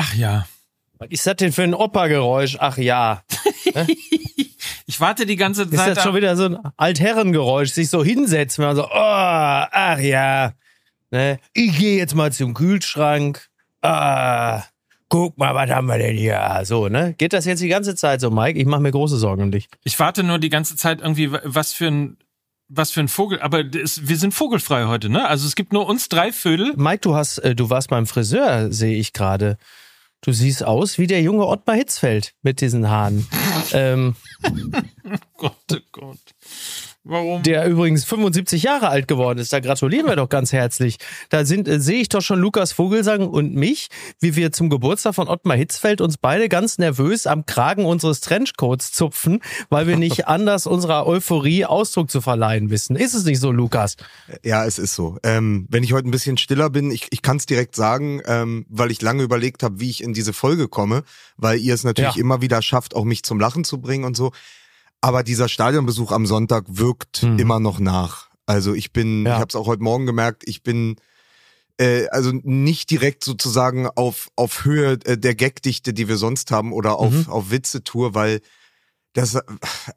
Ach ja. Was ist das denn für ein Opa-Geräusch? Ach ja. ich warte die ganze Zeit. Ist das schon wieder so ein Altherrengeräusch, sich so hinsetzen, wenn man so, oh, ach ja. Ne? Ich gehe jetzt mal zum Kühlschrank. Ah, guck mal, was haben wir denn hier? So, ne? Geht das jetzt die ganze Zeit so, Mike? Ich mache mir große Sorgen um dich. Ich warte nur die ganze Zeit irgendwie, was für ein was für ein Vogel, aber das, wir sind vogelfrei heute, ne? Also es gibt nur uns drei Vögel. Mike, du hast, äh, du warst beim Friseur, sehe ich gerade. Du siehst aus wie der junge Ottmar Hitzfeld mit diesen Haaren. ähm, Gott, oh Gott. Warum? Der übrigens 75 Jahre alt geworden ist. Da gratulieren wir doch ganz herzlich. Da sind, äh, sehe ich doch schon Lukas Vogelsang und mich, wie wir zum Geburtstag von Ottmar Hitzfeld uns beide ganz nervös am Kragen unseres Trenchcoats zupfen, weil wir nicht anders unserer Euphorie Ausdruck zu verleihen wissen. Ist es nicht so, Lukas? Ja, es ist so. Ähm, wenn ich heute ein bisschen stiller bin, ich, ich kann es direkt sagen, ähm, weil ich lange überlegt habe, wie ich in diese Folge komme, weil ihr es natürlich Ja. immer wieder schafft, auch mich zum Lachen zu bringen und so. Aber dieser Stadionbesuch am Sonntag wirkt Mhm. immer noch nach. Also ich bin, Ja. ich habe es auch heute Morgen gemerkt, ich bin äh, also nicht direkt sozusagen auf auf Höhe äh, der Gagdichte, die wir sonst haben oder auf Mhm. auf Witzetour, weil das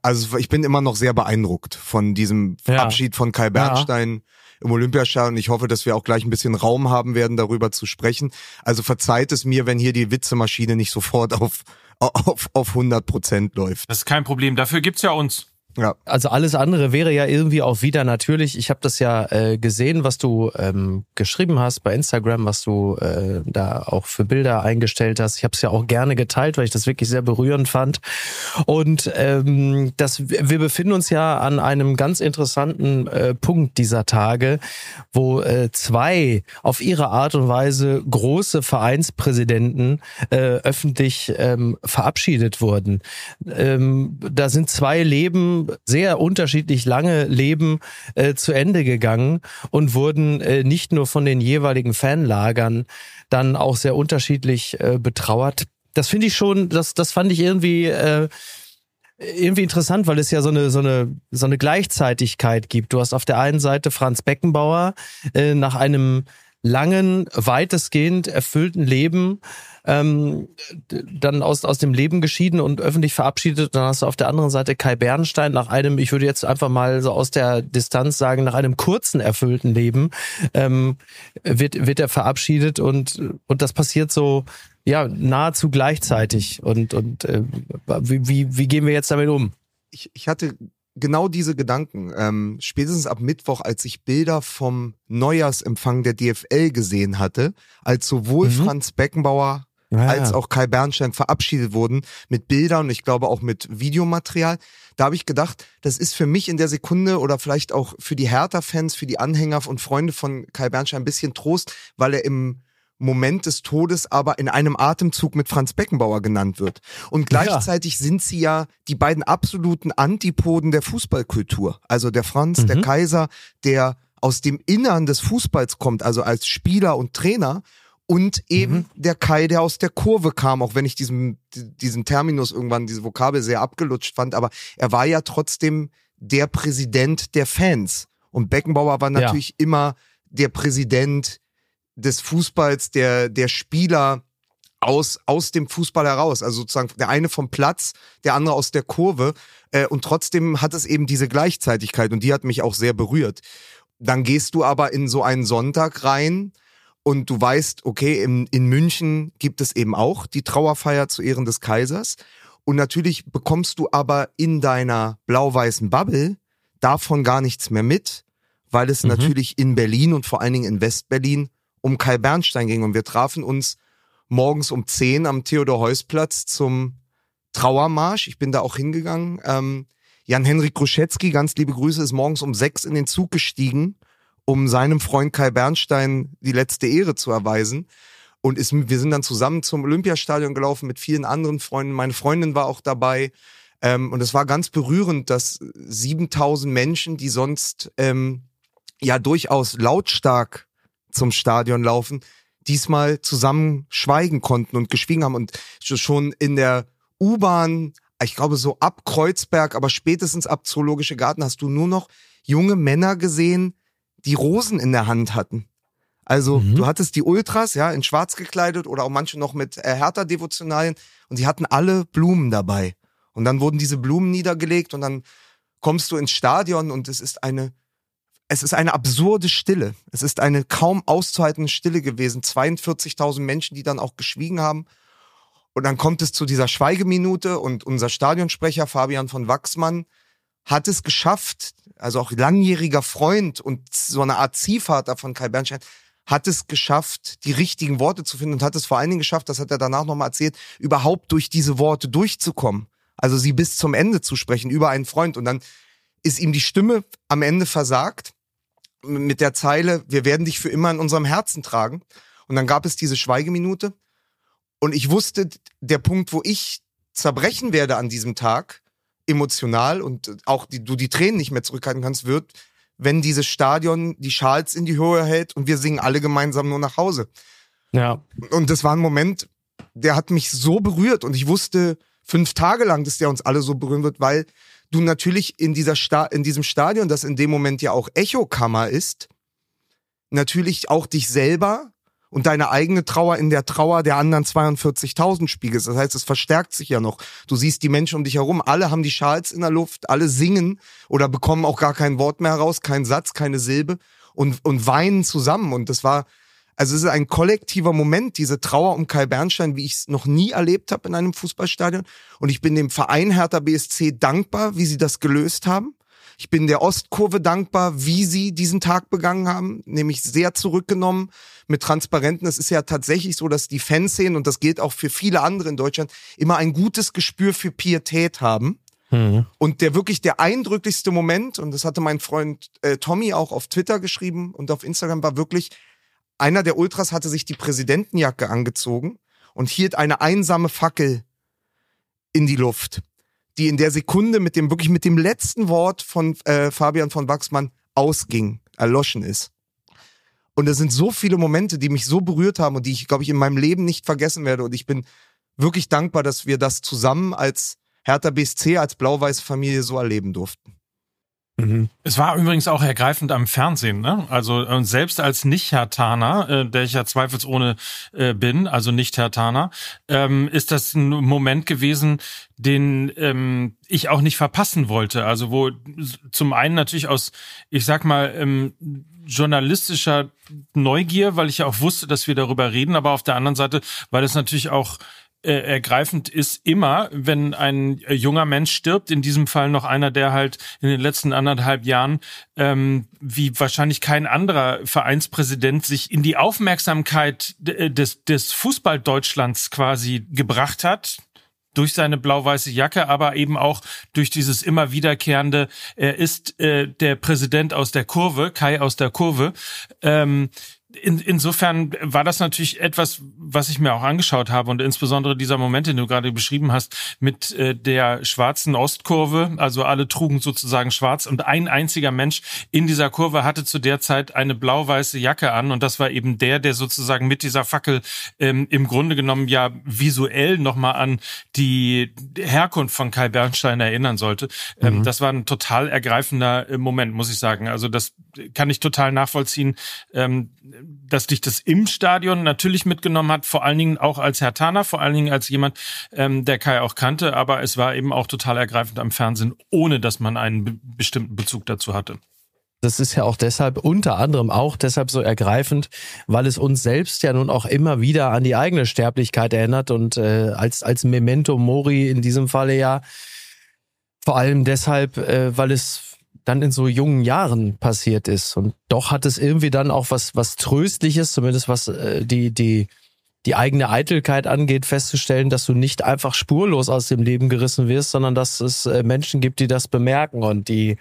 also ich bin immer noch sehr beeindruckt von diesem Ja. Abschied von Kai Bernstein im Olympiastadion. Ich hoffe, dass wir auch gleich ein bisschen Raum haben werden, darüber zu sprechen. Also verzeiht es mir, wenn hier die Witzemaschine nicht sofort auf auf auf 100 Prozent läuft. Das ist kein Problem. Dafür gibt's ja uns. Ja. Also alles andere wäre ja irgendwie auch wieder natürlich. Ich habe das ja äh, gesehen, was du ähm, geschrieben hast bei Instagram, was du äh, da auch für Bilder eingestellt hast. Ich habe es ja auch gerne geteilt, weil ich das wirklich sehr berührend fand. Und ähm, das, wir befinden uns ja an einem ganz interessanten äh, Punkt dieser Tage, wo äh, zwei auf ihre Art und Weise große Vereinspräsidenten äh, öffentlich ähm, verabschiedet wurden. Ähm, da sind zwei Leben, sehr unterschiedlich lange Leben äh, zu Ende gegangen und wurden äh, nicht nur von den jeweiligen Fanlagern dann auch sehr unterschiedlich äh, betrauert. Das finde ich schon, das, das fand ich irgendwie äh, irgendwie interessant, weil es ja so eine so eine so eine Gleichzeitigkeit gibt. Du hast auf der einen Seite Franz Beckenbauer äh, nach einem langen, weitestgehend erfüllten Leben ähm, dann aus, aus dem Leben geschieden und öffentlich verabschiedet. Dann hast du auf der anderen Seite Kai Bernstein nach einem, ich würde jetzt einfach mal so aus der Distanz sagen, nach einem kurzen, erfüllten Leben ähm, wird, wird er verabschiedet und, und das passiert so ja nahezu gleichzeitig. Und, und äh, wie, wie, wie gehen wir jetzt damit um? ich, ich hatte genau diese Gedanken. Ähm, spätestens ab Mittwoch, als ich Bilder vom Neujahrsempfang der DFL gesehen hatte, als sowohl Mhm. Franz Beckenbauer als auch Kai Bernstein verabschiedet wurden mit Bildern und ich glaube auch mit Videomaterial. Da habe ich gedacht, das ist für mich in der Sekunde oder vielleicht auch für die Hertha-Fans, für die Anhänger und Freunde von Kai Bernstein ein bisschen Trost, weil er im Moment des Todes aber in einem Atemzug mit Franz Beckenbauer genannt wird. Und gleichzeitig sind sie ja die beiden absoluten Antipoden der Fußballkultur. Also der Franz, der Mhm. Kaiser, der aus dem Innern des Fußballs kommt, also als Spieler und Trainer und eben Mhm. der Kai, der aus der Kurve kam, auch wenn ich diesen, diesen Terminus irgendwann, diese Vokabel sehr abgelutscht fand, aber er war ja trotzdem der Präsident der Fans. Und Beckenbauer war Ja. natürlich immer der Präsident des Fußballs, der, der Spieler aus, aus dem Fußball heraus. Also sozusagen der eine vom Platz, der andere aus der Kurve. Äh, und trotzdem hat es eben diese Gleichzeitigkeit und die hat mich auch sehr berührt. Dann gehst du aber in so einen Sonntag rein und du weißt, okay, in, in München gibt es eben auch die Trauerfeier zu Ehren des Kaisers. Und natürlich bekommst du aber in deiner blau-weißen Bubble davon gar nichts mehr mit, weil es Mhm. natürlich in Berlin und vor allen Dingen in Westberlin um Kai Bernstein ging. Und wir trafen uns morgens um 10 am Theodor-Heuss-Platz zum Trauermarsch. Ich bin da auch hingegangen. Ähm, Jan-Henrik Gruschetzky, ganz liebe Grüße, ist morgens um sechs in den Zug gestiegen, um seinem Freund Kai Bernstein die letzte Ehre zu erweisen. Und ist, wir sind dann zusammen zum Olympiastadion gelaufen mit vielen anderen Freunden. Meine Freundin war auch dabei. Ähm, und es war ganz berührend, dass 7000 Menschen, die sonst ähm, ja durchaus lautstark zum Stadion laufen, diesmal zusammen schweigen konnten und geschwiegen haben. Und schon in der U-Bahn, ich glaube so ab Kreuzberg, aber spätestens ab Zoologische Garten hast du nur noch junge Männer gesehen, die Rosen in der Hand hatten. Also mhm. du hattest die Ultras, ja, in schwarz gekleidet oder auch manche noch mit äh, Hertha-Devotionalien und sie hatten alle Blumen dabei. Und dann wurden diese Blumen niedergelegt und dann kommst du ins Stadion und es ist eine, es ist eine absurde Stille. Es ist eine kaum auszuhaltende Stille gewesen. 42.000 Menschen, die dann auch geschwiegen haben. Und dann kommt es zu dieser Schweigeminute und unser Stadionsprecher Fabian von Wachsmann hat es geschafft, also auch langjähriger Freund und so eine Art Ziehvater von Kai Bernstein, hat es geschafft, die richtigen Worte zu finden und hat es vor allen Dingen geschafft, das hat er danach nochmal erzählt, überhaupt durch diese Worte durchzukommen. Also sie bis zum Ende zu sprechen über einen Freund und dann ist ihm die Stimme am Ende versagt mit der Zeile, wir werden dich für immer in unserem Herzen tragen. Und dann gab es diese Schweigeminute und ich wusste, der Punkt, wo ich zerbrechen werde an diesem Tag, emotional und auch die, du die Tränen nicht mehr zurückhalten kannst, wird, wenn dieses Stadion die Schals in die Höhe hält und wir singen alle gemeinsam nur nach Hause. Ja. Und das war ein Moment, der hat mich so berührt und ich wusste fünf Tage lang, dass der uns alle so berühren wird, weil du natürlich in dieser Sta in diesem Stadion, das in dem Moment ja auch Echokammer ist, natürlich auch dich selber und deine eigene Trauer in der Trauer der anderen 42.000 spiegelst. Das heißt, es verstärkt sich ja noch. Du siehst die Menschen um dich herum, alle haben die Schals in der Luft, alle singen oder bekommen auch gar kein Wort mehr heraus, kein Satz, keine Silbe und, und weinen zusammen. Und das war, also es ist ein kollektiver Moment, diese Trauer um Kai Bernstein, wie ich es noch nie erlebt habe in einem Fußballstadion. Und ich bin dem Verein Hertha BSC dankbar, wie sie das gelöst haben. Ich bin der Ostkurve dankbar, wie sie diesen Tag begangen haben, nämlich sehr zurückgenommen mit Transparenten. Es ist ja tatsächlich so, dass die Fanszenen, und das gilt auch für viele andere in Deutschland, immer ein gutes Gespür für Pietät haben. Mhm. Und der wirklich der eindrücklichste Moment, und das hatte mein Freund äh, Tommy auch auf Twitter geschrieben und auf Instagram, war wirklich, einer der Ultras hatte sich die Präsidentenjacke angezogen und hielt eine einsame Fackel in die Luft die in der Sekunde mit dem, wirklich mit dem letzten Wort von äh, Fabian von Wachsmann ausging, erloschen ist. Und es sind so viele Momente, die mich so berührt haben und die ich, glaube ich, in meinem Leben nicht vergessen werde. Und ich bin wirklich dankbar, dass wir das zusammen als Hertha BSC, als blau-weiße Familie so erleben durften. Mhm. Es war übrigens auch ergreifend am Fernsehen, ne? Also und selbst als Nicht-Hertaner, äh, der ich ja zweifelsohne äh, bin, also Nicht-Hertaner, ähm, ist das ein Moment gewesen, den ähm, ich auch nicht verpassen wollte. Also wo zum einen natürlich aus, ich sag mal, ähm, journalistischer Neugier, weil ich ja auch wusste, dass wir darüber reden, aber auf der anderen Seite, weil es natürlich auch äh, ergreifend ist immer, wenn ein äh, junger Mensch stirbt, in diesem Fall noch einer, der halt in den letzten anderthalb Jahren ähm, wie wahrscheinlich kein anderer Vereinspräsident sich in die Aufmerksamkeit äh, des, des Fußball-Deutschlands quasi gebracht hat durch seine blau-weiße Jacke, aber eben auch durch dieses immer wiederkehrende, er ist äh, der Präsident aus der Kurve, Kai aus der Kurve. Ähm, in, insofern war das natürlich etwas, was ich mir auch angeschaut habe und insbesondere dieser Moment, den du gerade beschrieben hast, mit äh, der schwarzen Ostkurve, also alle trugen sozusagen schwarz und ein einziger Mensch in dieser Kurve hatte zu der Zeit eine blau-weiße Jacke an und das war eben der, der sozusagen mit dieser Fackel ähm, im Grunde genommen ja visuell nochmal an die Herkunft von Kai Bernstein erinnern sollte. Ähm, mhm. Das war ein total ergreifender äh, Moment, muss ich sagen. Also das kann ich total nachvollziehen. Ähm, dass dich das im Stadion natürlich mitgenommen hat, vor allen Dingen auch als Herr Tana, vor allen Dingen als jemand, ähm, der Kai auch kannte, aber es war eben auch total ergreifend am Fernsehen, ohne dass man einen be bestimmten Bezug dazu hatte. Das ist ja auch deshalb, unter anderem auch deshalb so ergreifend, weil es uns selbst ja nun auch immer wieder an die eigene Sterblichkeit erinnert und äh, als, als Memento Mori in diesem Falle ja vor allem deshalb, äh, weil es dann in so jungen Jahren passiert ist. Und doch hat es irgendwie dann auch was, was Tröstliches, zumindest was äh, die, die, die eigene Eitelkeit angeht, festzustellen, dass du nicht einfach spurlos aus dem Leben gerissen wirst, sondern dass es äh, Menschen gibt, die das bemerken und die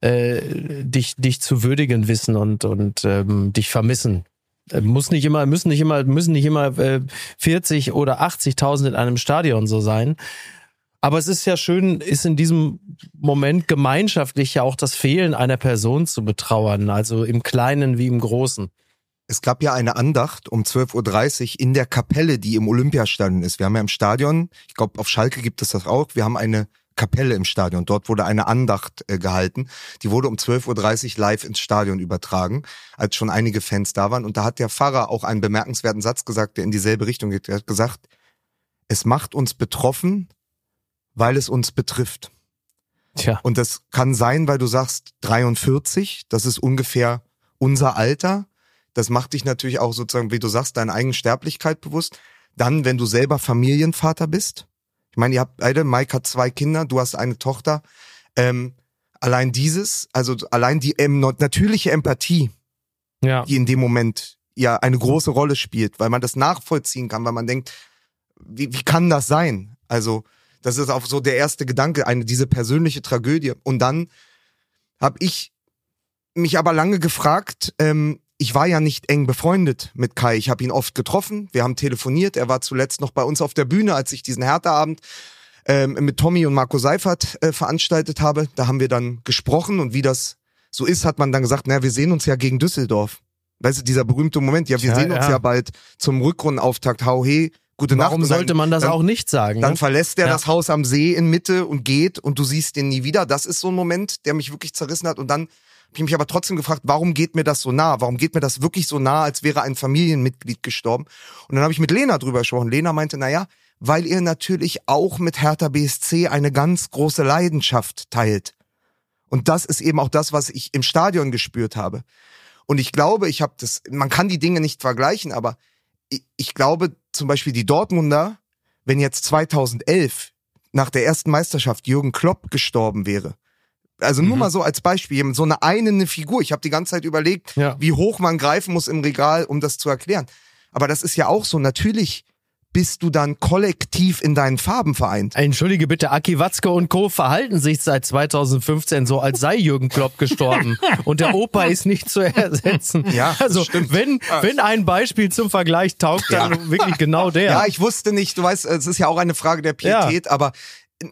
äh, dich, dich zu würdigen wissen und, und ähm, dich vermissen. Äh, muss nicht immer, müssen nicht immer, müssen nicht immer äh, 40 oder 80.000 in einem Stadion so sein. Aber es ist ja schön, ist in diesem Moment gemeinschaftlich ja auch das Fehlen einer Person zu betrauern, also im Kleinen wie im Großen. Es gab ja eine Andacht um 12.30 Uhr in der Kapelle, die im Olympiastadion ist. Wir haben ja im Stadion, ich glaube auf Schalke gibt es das auch, wir haben eine Kapelle im Stadion. Dort wurde eine Andacht äh, gehalten. Die wurde um 12.30 Uhr live ins Stadion übertragen, als schon einige Fans da waren. Und da hat der Pfarrer auch einen bemerkenswerten Satz gesagt, der in dieselbe Richtung geht. Er hat gesagt, es macht uns betroffen, weil es uns betrifft. Tja. Und das kann sein, weil du sagst 43, das ist ungefähr unser Alter. Das macht dich natürlich auch sozusagen, wie du sagst, deine eigene Sterblichkeit bewusst. Dann, wenn du selber Familienvater bist. Ich meine, ihr habt beide, Mike hat zwei Kinder, du hast eine Tochter. Ähm, allein dieses, also allein die ähm, natürliche Empathie, Ja. die in dem Moment ja eine große Rolle spielt, weil man das nachvollziehen kann, weil man denkt, wie, wie kann das sein? Also, das ist auch so der erste Gedanke, eine diese persönliche Tragödie. Und dann habe ich mich aber lange gefragt, ähm, ich war ja nicht eng befreundet mit Kai. Ich habe ihn oft getroffen, wir haben telefoniert. Er war zuletzt noch bei uns auf der Bühne, als ich diesen Hertha-Abend ähm, mit Tommy und Marco Seifert äh, veranstaltet habe. Da haben wir dann gesprochen und wie das so ist, hat man dann gesagt, naja, wir sehen uns ja gegen Düsseldorf. Weißt du, dieser berühmte Moment, ja, wir Ja, sehen uns ja. ja bald zum Rückrundenauftakt. Hau he, gute Nacht. Warum dann- sollte man das dann, auch nicht sagen? Dann ne? verlässt er Ja. das Haus am See in Mitte und geht und du siehst ihn nie wieder. Das ist so ein Moment, der mich wirklich zerrissen hat. Und dann habe ich mich aber trotzdem gefragt, warum geht mir das so nah? Warum geht mir das wirklich so nah, als wäre ein Familienmitglied gestorben? Und dann habe ich mit Lena drüber gesprochen. Lena meinte, naja, weil ihr natürlich auch mit Hertha BSC eine ganz große Leidenschaft teilt. Und das ist eben auch das, was ich im Stadion gespürt habe. Und ich glaube, ich habe das, man kann die Dinge nicht vergleichen, aber ich, ich glaube zum Beispiel die Dortmunder, wenn jetzt 2011 nach der ersten Meisterschaft Jürgen Klopp gestorben wäre, also nur Mhm. mal so als Beispiel, so eine einende Figur. Ich habe die ganze Zeit überlegt, Ja. wie hoch man greifen muss im Regal, um das zu erklären. Aber das ist ja auch so. Natürlich bist du dann kollektiv in deinen Farben vereint. Entschuldige bitte, Aki Watzke und Co. verhalten sich seit 2015 so, als sei Jürgen Klopp gestorben. und der Opa ist nicht zu ersetzen. Ja, das also stimmt. wenn, wenn ein Beispiel zum Vergleich taugt, dann wirklich genau der. Ja, ich wusste nicht, du weißt, es ist ja auch eine Frage der Pietät, aber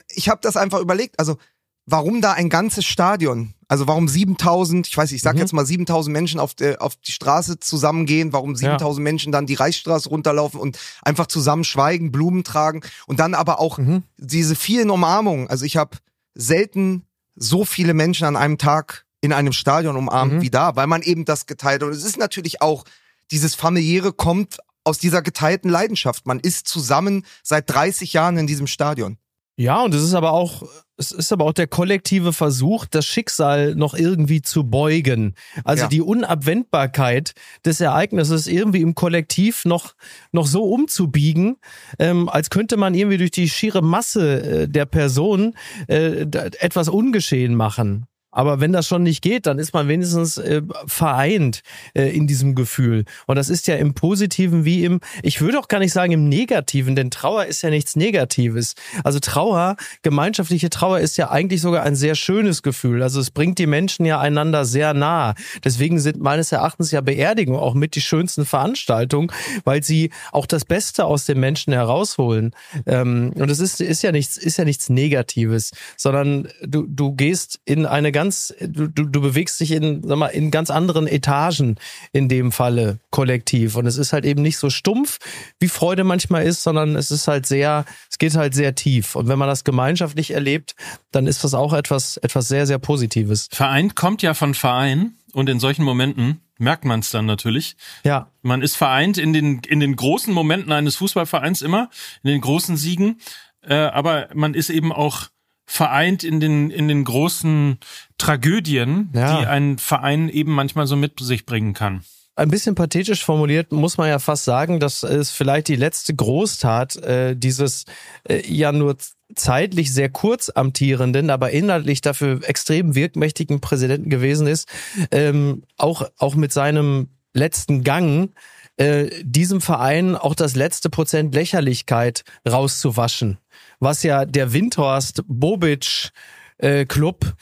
ich habe das einfach überlegt, also warum da ein ganzes Stadion, also warum 7000, ich weiß nicht, ich sag Mhm. jetzt mal 7000 Menschen auf, der, auf die Straße zusammengehen, warum 7000 Menschen dann die Reichsstraße runterlaufen und einfach zusammen schweigen, Blumen tragen und dann aber auch Mhm. diese vielen Umarmungen, also ich habe selten so viele Menschen an einem Tag in einem Stadion umarmt Mhm. wie da, weil man eben das geteilt. Und es ist natürlich auch, dieses familiäre kommt aus dieser geteilten Leidenschaft. Man ist zusammen seit 30 Jahren in diesem Stadion. Ja, und es ist aber auch, es ist aber auch der kollektive Versuch, das Schicksal noch irgendwie zu beugen. Also Ja. die Unabwendbarkeit des Ereignisses irgendwie im Kollektiv noch, noch so umzubiegen, ähm, als könnte man irgendwie durch die schiere Masse äh, der Person äh, etwas ungeschehen machen. Aber wenn das schon nicht geht, dann ist man wenigstens äh, vereint äh, in diesem Gefühl. Und das ist ja im Positiven wie im, ich würde auch gar nicht sagen im Negativen, denn Trauer ist ja nichts Negatives. Also Trauer, gemeinschaftliche Trauer ist ja eigentlich sogar ein sehr schönes Gefühl. Also es bringt die Menschen ja einander sehr nah. Deswegen sind meines Erachtens ja Beerdigungen auch mit die schönsten Veranstaltungen, weil sie auch das Beste aus den Menschen herausholen. Ähm, und es ist, ist ja nichts, ist ja nichts Negatives, sondern du, du gehst in eine ganz, du, du, du bewegst dich in, sag mal, in ganz anderen Etagen in dem Falle kollektiv. Und es ist halt eben nicht so stumpf, wie Freude manchmal ist, sondern es ist halt sehr, es geht halt sehr tief. Und wenn man das gemeinschaftlich erlebt, dann ist das auch etwas, etwas sehr, sehr Positives. Vereint kommt ja von Verein und in solchen Momenten merkt man es dann natürlich. Ja. Man ist vereint in den, in den großen Momenten eines Fußballvereins immer, in den großen Siegen, äh, aber man ist eben auch vereint in den, in den großen Tragödien, Ja. die ein Verein eben manchmal so mit sich bringen kann. Ein bisschen pathetisch formuliert muss man ja fast sagen, dass es vielleicht die letzte Großtat äh, dieses äh, ja nur zeitlich sehr kurz amtierenden, aber inhaltlich dafür extrem wirkmächtigen Präsidenten gewesen ist, ähm, auch, auch mit seinem letzten Gang äh, diesem Verein auch das letzte Prozent Lächerlichkeit rauszuwaschen. Was ja der Windhorst Bobic äh, Club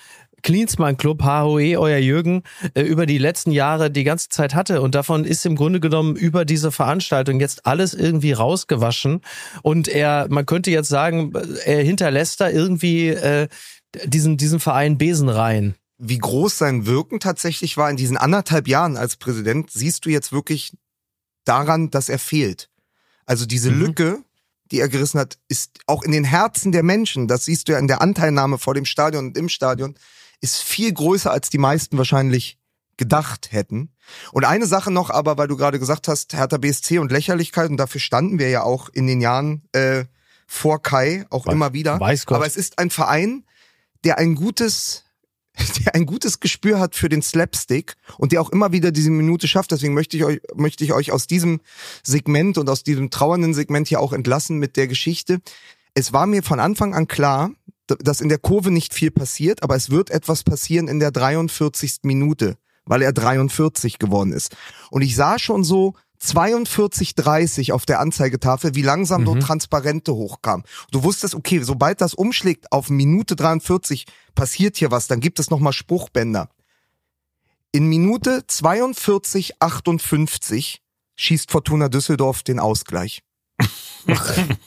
Klinsmann Club, HOE, euer Jürgen, äh, über die letzten Jahre die ganze Zeit hatte. Und davon ist im Grunde genommen über diese Veranstaltung jetzt alles irgendwie rausgewaschen. Und er, man könnte jetzt sagen, er hinterlässt da irgendwie äh, diesen, diesen Verein Besenrein. Wie groß sein Wirken tatsächlich war in diesen anderthalb Jahren als Präsident, siehst du jetzt wirklich daran, dass er fehlt. Also diese Mhm. Lücke, die er gerissen hat, ist auch in den Herzen der Menschen, das siehst du ja in der Anteilnahme vor dem Stadion und im Stadion, ist viel größer, als die meisten wahrscheinlich gedacht hätten. Und eine Sache noch, aber weil du gerade gesagt hast, Hertha BSC und Lächerlichkeit, und dafür standen wir ja auch in den Jahren äh, vor Kai auch Weiß- immer wieder. weiß Gott. Aber es ist ein Verein, der ein gutes der ein gutes Gespür hat für den Slapstick und der auch immer wieder diese Minute schafft. Deswegen möchte ich euch, möchte ich euch aus diesem Segment und aus diesem trauernden Segment hier auch entlassen mit der Geschichte. Es war mir von Anfang an klar, dass in der Kurve nicht viel passiert, aber es wird etwas passieren in der 43. Minute, weil er 43 geworden ist. Und ich sah schon so 42,30 auf der Anzeigetafel, wie langsam dort Transparente hochkamen. Du wusstest, okay, sobald das umschlägt auf Minute 43, passiert hier was, dann gibt es nochmal Spruchbänder. In Minute 42,58 schießt Fortuna Düsseldorf den Ausgleich.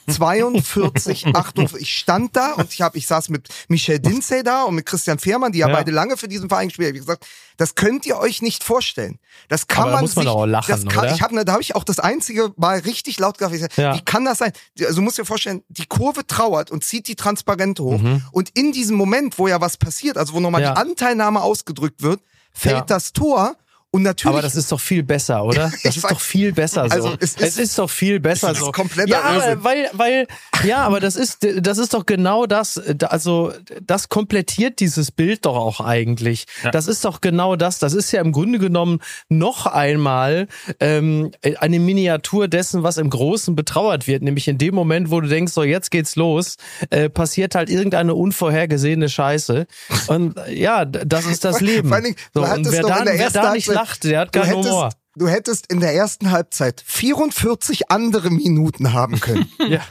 42, 58. Ich stand da und ich habe, ich saß mit Michel Dinsey da und mit Christian Fehrmann, die ja, Ja. beide lange für diesen Verein gespielt haben. Ich hab gesagt, das könnt ihr euch nicht vorstellen. Das kann Aber da man muss man sich, auch lachen, das kann, oder? Ich habe, da habe ich auch das einzige Mal richtig laut gesagt. Ich sag, Ja. Wie kann das sein? Also du musst dir vorstellen, die Kurve trauert und zieht die Transparente hoch und in diesem Moment, wo ja was passiert, also wo nochmal Mhm. Die Anteilnahme ausgedrückt wird, fällt das Tor und natürlich Aber das ist doch viel besser, oder? Das ist weiß- doch viel besser so. Also, es ist- es ist doch viel besser es ist so. kompletter ja, Irrsinn. aber weil, weil, ja, aber das ist, das ist doch genau das. da- Also, das komplettiert dieses Bild doch auch eigentlich. Ja. Das ist doch genau das. Das ist ja im Grunde genommen noch einmal ähm, eine Miniatur dessen, was im Großen betrauert wird. Nämlich in dem Moment, wo du denkst, so jetzt geht's los, äh, passiert halt irgendeine unvorhergesehene Scheiße. Und ja, das ist das Leben. vor allen Dingen, so, und wer doch da, in der wer da nicht Halbzeit- lacht, der hat du keinen Humor. hättest, du hättest in der ersten Halbzeit 44 andere Minuten haben können. Ja.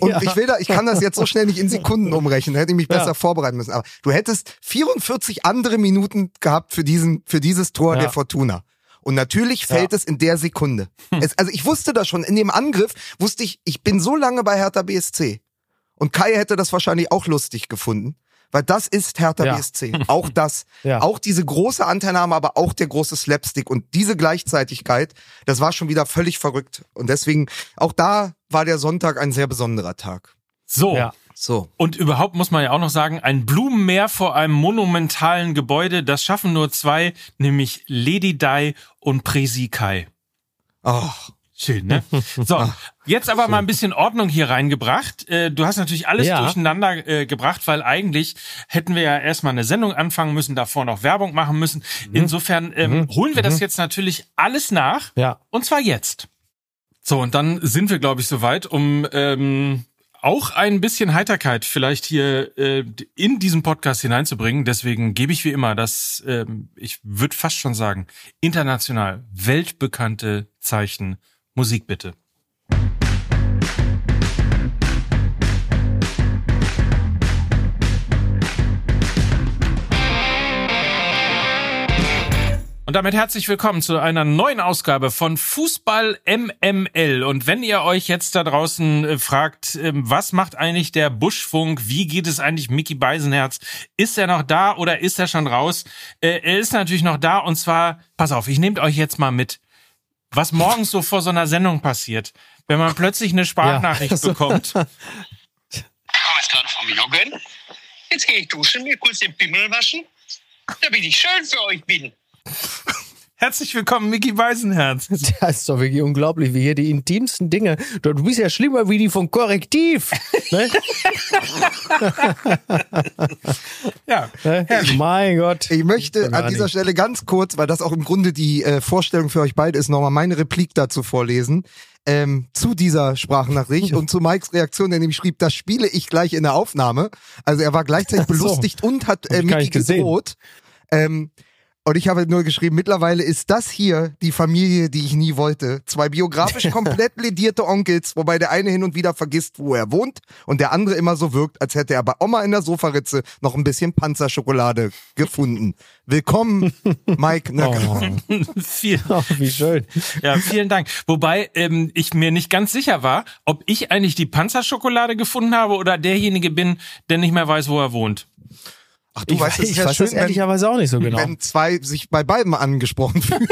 Und ja. ich will da, ich kann das jetzt so schnell nicht in Sekunden umrechnen, da hätte ich mich Ja. besser vorbereiten müssen. Aber du hättest 44 andere Minuten gehabt für diesen, für dieses Tor Ja. der Fortuna. Und natürlich fällt Ja. es in der Sekunde. Es, also ich wusste das schon, in dem Angriff wusste ich, ich bin so lange bei Hertha BSC. Und Kai hätte das wahrscheinlich auch lustig gefunden. Weil das ist Hertha Ja. BSC. Auch das. Ja. Auch diese große Anteilnahme, aber auch der große Slapstick und diese Gleichzeitigkeit, das war schon wieder völlig verrückt. Und deswegen, auch da war der Sonntag ein sehr besonderer Tag. So. Ja. So. Und überhaupt muss man ja auch noch sagen, ein Blumenmeer vor einem monumentalen Gebäude, das schaffen nur zwei, nämlich Lady Di und Presi Kai. Ach, Schön, ne? So, jetzt aber mal ein bisschen Ordnung hier reingebracht. Äh, Du hast natürlich alles Ja. durcheinander äh, gebracht, weil eigentlich hätten wir ja erstmal eine Sendung anfangen müssen, davor noch Werbung machen müssen. Insofern ähm, holen wir das jetzt natürlich alles nach. Ja. Und zwar jetzt. So, und dann sind wir, glaube ich, soweit, um ähm, auch ein bisschen Heiterkeit vielleicht hier äh, in diesen Podcast hineinzubringen. Deswegen gebe ich wie immer das, ähm, ich würde fast schon sagen, international weltbekannte Zeichen Musik bitte. Und damit herzlich willkommen zu einer neuen Ausgabe von Fußball MML. Und wenn ihr euch jetzt da draußen äh, fragt, ähm, was macht eigentlich der Buschfunk? Wie geht es eigentlich Mickey Beisenherz? Ist er noch da oder ist er schon raus? Äh, er ist natürlich noch da und zwar, pass auf, ich nehmt euch jetzt mal mit, was morgens so vor so einer Sendung passiert. Wenn man plötzlich eine Sprachnachricht Ja. Bekommt. Ich komme jetzt gerade vom Joggen. Jetzt gehe ich duschen, mir kurz den Pimmel waschen, damit ich schön für euch bin. Herzlich willkommen, Mickey Beisenherz. Das ist doch wirklich unglaublich, wie hier die intimsten Dinge. Du bist ja schlimmer wie die von Korrektiv. Ne? Ja, Ne? mein Gott. ich möchte an dieser nicht. Stelle ganz kurz, weil das auch im Grunde die äh, Vorstellung für euch beide ist, nochmal meine Replik dazu vorlesen. Ähm, zu dieser Sprachnachricht und zu Mikes Reaktion, der nämlich schrieb, das spiele ich gleich in der Aufnahme. Also er war gleichzeitig so. belustigt und hat äh, Mickey gedroht. Ähm, und ich habe nur geschrieben, mittlerweile ist das hier die Familie, die ich nie wollte. Zwei biografisch komplett ledierte Onkels, wobei der eine hin und wieder vergisst, wo er wohnt und der andere immer so wirkt, als hätte er bei Oma in der Sofaritze noch ein bisschen Panzerschokolade gefunden. Willkommen, Mike Nöcker. Oh, viel, oh, wie schön. Ja, vielen Dank. Wobei ähm, ich mir nicht ganz sicher war, ob ich eigentlich die Panzerschokolade gefunden habe oder derjenige bin, der nicht mehr weiß, wo er wohnt. Ach, du ich weißt, weiß, es ist ich ja weiß schön, das ehrlicherweise auch nicht so genau. wenn zwei sich bei beiden angesprochen fühlen.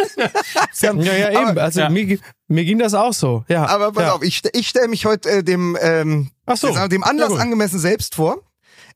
ja, ja, eben. Aber, Also ja. Mir, mir ging das auch so. Ja. aber pass ja. auf, ich, ich stelle mich heute äh, dem, ähm, Ach so. dem Anlass angemessen selbst vor.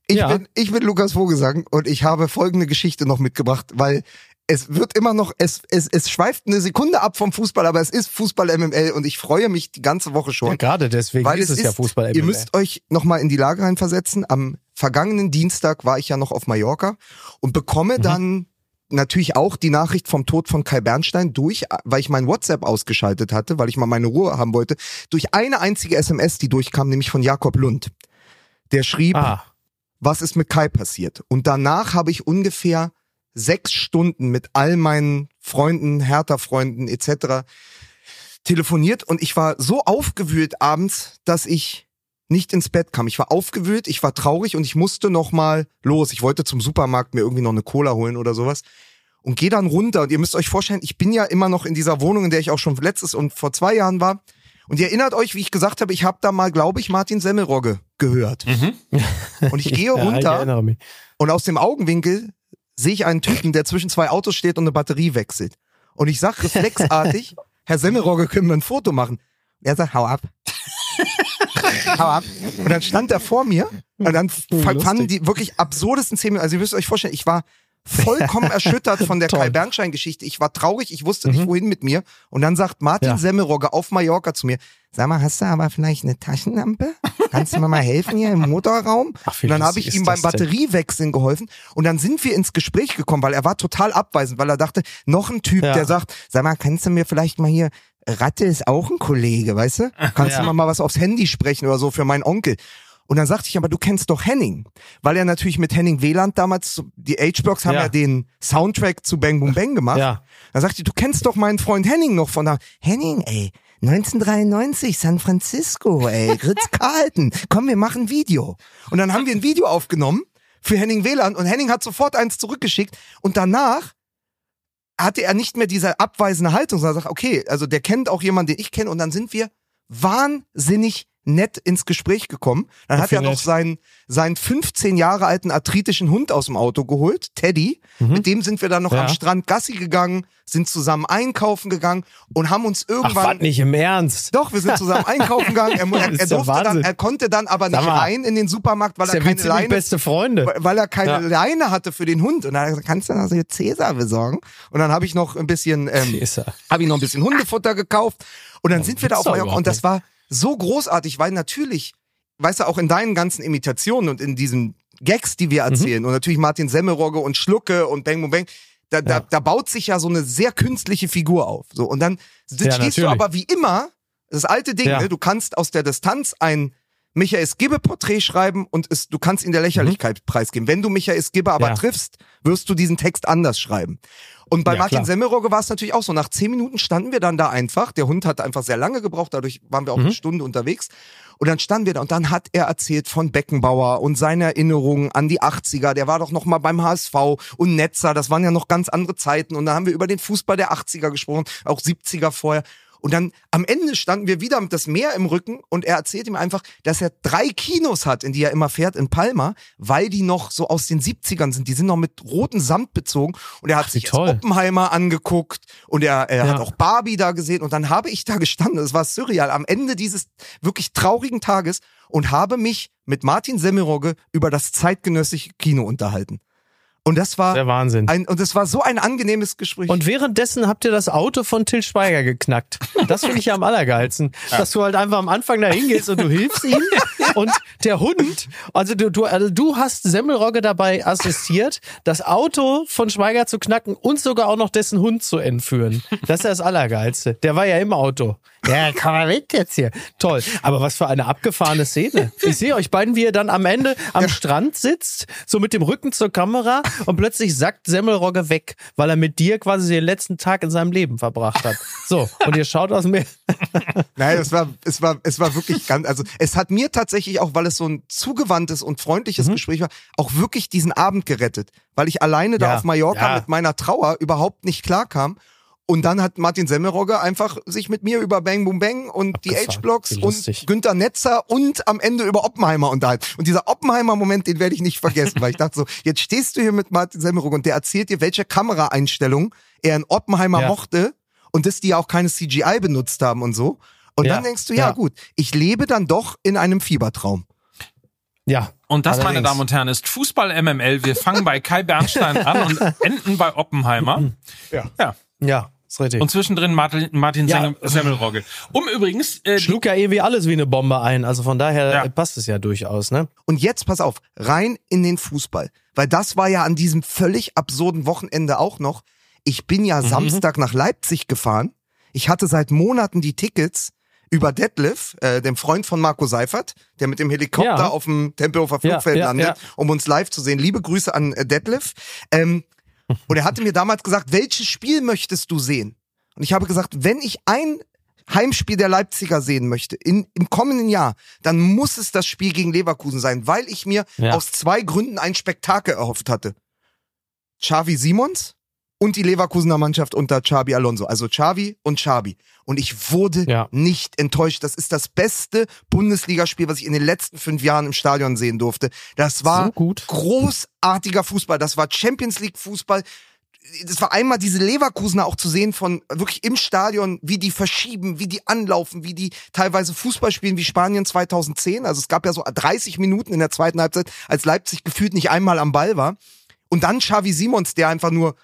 Ich, Ja. bin, ich bin Lukas Vogelsang und ich habe folgende Geschichte noch mitgebracht, weil es wird immer noch, es, es, es schweift eine Sekunde ab vom Fußball, aber es ist Fußball MML und ich freue mich die ganze Woche schon. Ja, gerade deswegen Weil ist es ja Fußball Ihr müsst euch nochmal in die Lage reinversetzen. Am vergangenen Dienstag war ich ja noch auf Mallorca und Mhm. bekomme dann natürlich auch die Nachricht vom Tod von Kai Bernstein durch, weil ich mein WhatsApp ausgeschaltet hatte, weil ich mal meine Ruhe haben wollte, durch eine einzige SMS, die durchkam, nämlich von Jakob Lund. Der schrieb, Ah, was ist mit Kai passiert? Und danach habe ich ungefähr sechs Stunden mit all meinen Freunden, Hertha-Freunden etc. telefoniert und ich war so aufgewühlt abends, dass ich nicht ins Bett kam. Ich war aufgewühlt, ich war traurig und ich musste noch mal los. Ich wollte zum Supermarkt mir irgendwie noch eine Cola holen oder sowas und gehe dann runter. Und ihr müsst euch vorstellen, ich bin ja immer noch in dieser Wohnung, in der ich auch schon letztes und vor zwei Jahren war. Und ihr erinnert euch, wie ich gesagt habe, ich habe da mal, glaube ich, Martin Semmelrogge gehört. Und ich gehe ja, ich runter erinnere mich. und aus dem Augenwinkel sehe ich einen Typen, der zwischen zwei Autos steht und eine Batterie wechselt. Und ich sag reflexartig, Herr Semmelrogge, können wir ein Foto machen? Er sagt, hau ab. Hau ab. Und dann stand er vor mir und dann Lustig. fanden die wirklich absurdesten zehn Minuten. Also ihr müsst euch vorstellen, ich war vollkommen erschüttert von der. Kai Bernstein-Geschichte. Ich war traurig, ich wusste nicht, wohin mit mir. Und dann sagt Martin Ja. Semmelrogge auf Mallorca zu mir, sag mal, hast du aber vielleicht eine Taschenlampe? Kannst du mir mal helfen hier im Motorraum? Ach, und dann habe ich ihm beim? Batteriewechseln geholfen. Und dann sind wir ins Gespräch gekommen, weil er war total abweisend, weil er dachte, noch ein Typ, Ja. der sagt, sag mal, kannst du mir vielleicht mal hier, Ratte ist auch ein Kollege, weißt du? Kannst Ja. du mal mal was aufs Handy sprechen oder so für meinen Onkel? Und dann sagte ich, aber du kennst doch Henning. Weil er natürlich mit Henning Wieland damals, die H-Box haben ja. Ja. den Soundtrack zu Bang Boom Bang gemacht. Ja. Dann sagte ich, du kennst doch meinen Freund Henning noch von da. Henning, ey, 1993, San Francisco, ey, Ritz-Carlton. Komm, wir machen ein Video. Und dann haben wir ein Video aufgenommen für Henning Wieland und Henning hat sofort eins zurückgeschickt und danach hatte er nicht mehr diese abweisende Haltung, sondern sagt, okay, also der kennt auch jemanden, den ich kenne und dann sind wir wahnsinnig nett ins Gespräch gekommen. Dann hat er noch seinen, seinen 15 Jahre alten arthritischen Hund aus dem Auto geholt, Teddy. Mit dem sind wir dann noch Mhm. Ja. am Strand Gassi gegangen, sind zusammen einkaufen gegangen und haben uns Ach, irgendwann warte nicht im Ernst. doch, wir sind zusammen einkaufen gegangen. Er, er, er, ja durfte dann, er konnte dann aber nicht rein in den Supermarkt, weil er ja keine Leine, beste Freunde. weil- er keine Ja. Leine hatte für den Hund. Und dann kannst du noch so Cäsar besorgen? Und dann habe ich noch ein bisschen, ähm, habe ich noch ein bisschen Hundefutter gekauft. Und dann sind wir da auf Mallorca. Und das war so großartig, weil natürlich, weißt du, auch in deinen ganzen Imitationen und in diesen Gags, die wir Mhm. erzählen, und natürlich Martin Semmelrogge und Schlucke und Bang Boom Bang, da, da, Ja. da baut sich ja so eine sehr künstliche Figur auf. So, und dann Ja, stehst du aber wie immer, das alte Ding, Ja. ne? du kannst aus der Distanz ein Michael Skibbe-Porträt schreiben und es, du kannst ihn der Lächerlichkeit preisgeben. Wenn du Michael Skibbe aber Mhm. Triffst, wirst du diesen Text anders schreiben. Und bei Ja, Martin klar. Semmelrogge war es natürlich auch so. Nach zehn Minuten standen wir dann da einfach. Der Hund hat einfach sehr lange gebraucht, dadurch waren wir auch Mhm. eine Stunde unterwegs. Und dann standen wir da und dann hat er erzählt von Beckenbauer und seine Erinnerungen an die 80er. Der war doch noch mal beim HSV und Netzer. Das waren ja noch ganz andere Zeiten. Und da haben wir über den Fußball der 80er gesprochen, auch 70er vorher. Und dann am Ende standen wir wieder mit das Meer im Rücken und er erzählt ihm einfach, dass er drei Kinos hat, in die er immer fährt in Palma, weil die noch so aus den 70ern sind. Die sind noch mit rotem Samt bezogen und er hat wie sich. Oppenheimer angeguckt und er, er hat Ja. auch Barbie da gesehen und dann habe ich da gestanden, das war surreal, am Ende dieses wirklich traurigen Tages und habe mich mit Martin Semmelrogge über das zeitgenössische Kino unterhalten. Und das war Der Wahnsinn. ein, und das war so ein angenehmes Gespräch. Und währenddessen habt ihr das Auto von Till Schweiger geknackt. Das finde ich ja am allergeilsten. Dass du halt einfach am Anfang da hingehst und du hilfst ihm. Und der Hund, also du, du, also du hast Semmelrogge dabei assistiert, das Auto von Schweiger zu knacken und sogar auch noch dessen Hund zu entführen. Das ist das Allergeilste. Der war ja im Auto. Ja, komm mal mit jetzt hier. Toll. Aber was für eine abgefahrene Szene. Ich sehe euch beiden, wie ihr dann am Ende am Strand sitzt, so mit dem Rücken zur Kamera und plötzlich sackt Semmelrogge weg, weil er mit dir quasi den letzten Tag in seinem Leben verbracht hat. So, und ihr schaut aus Meer. Nein, es war, es war, es war wirklich ganz, also es hat mir tatsächlich auch, weil es so ein zugewandtes und freundliches Gespräch war, auch wirklich diesen Abend gerettet, weil ich alleine da Ja, auf Mallorca ja. mit meiner Trauer überhaupt nicht klarkam. Und dann hat Martin Semmelrogge einfach sich mit mir über Bang Boom Bang und die Abgefahren. H-Blocks Wie und. Günther Netzer und am Ende über Oppenheimer unterhalten. Und dieser Oppenheimer-Moment, den werde ich nicht vergessen, weil ich dachte so, jetzt stehst du hier mit Martin Semmelrogge und der erzählt dir, welche Kameraeinstellung er in Oppenheimer Ja. mochte und dass die ja auch keine CGI benutzt haben und so. Und Ja. dann denkst du, ja, Ja. gut, ich lebe dann doch in einem Fiebertraum. Ja. Und das, meine Allerdings. Damen und Herren, ist Fußball MML. Wir fangen bei Kai Bernstein an und enden bei Oppenheimer. Ja. Ja. Ja, ist richtig. Und zwischendrin Martin, Martin Ja. Semmel- Semmelrogge. Um übrigens, äh, Schlug ja irgendwie alles wie eine Bombe ein. Also von daher Ja. passt es ja durchaus, ne? Und jetzt pass auf, rein in den Fußball. Weil das war ja an diesem völlig absurden Wochenende auch noch. Ich bin ja Samstag nach Leipzig gefahren. Ich hatte seit Monaten die Tickets über Detlef, äh, dem Freund von Marco Seifert, der mit dem Helikopter Ja. auf dem Tempelhofer Flugfeld ja, landet, ja. um uns live zu sehen. Liebe Grüße an äh, Detlef. Ähm, und er hatte mir damals gesagt, welches Spiel möchtest du sehen? Und ich habe gesagt, wenn ich ein Heimspiel der Leipziger sehen möchte in, im kommenden Jahr, dann muss es das Spiel gegen Leverkusen sein, weil ich mir aus zwei Gründen ein Spektakel erhofft hatte. Xavi Simons und die Leverkusener Mannschaft unter Xabi Alonso. Also Xavi und Xabi. Und ich wurde Ja. nicht enttäuscht. Das ist das beste Bundesligaspiel, was ich in den letzten fünf Jahren im Stadion sehen durfte. Das war So gut. großartiger Fußball. Das war Champions League Fußball. Das war einmal diese Leverkusener auch zu sehen von wirklich im Stadion, wie die verschieben, wie die anlaufen, wie die teilweise Fußball spielen wie Spanien 2010. Also es gab ja so 30 Minuten in der zweiten Halbzeit, als Leipzig gefühlt nicht einmal am Ball war. Und dann Xavi Simons, der einfach nur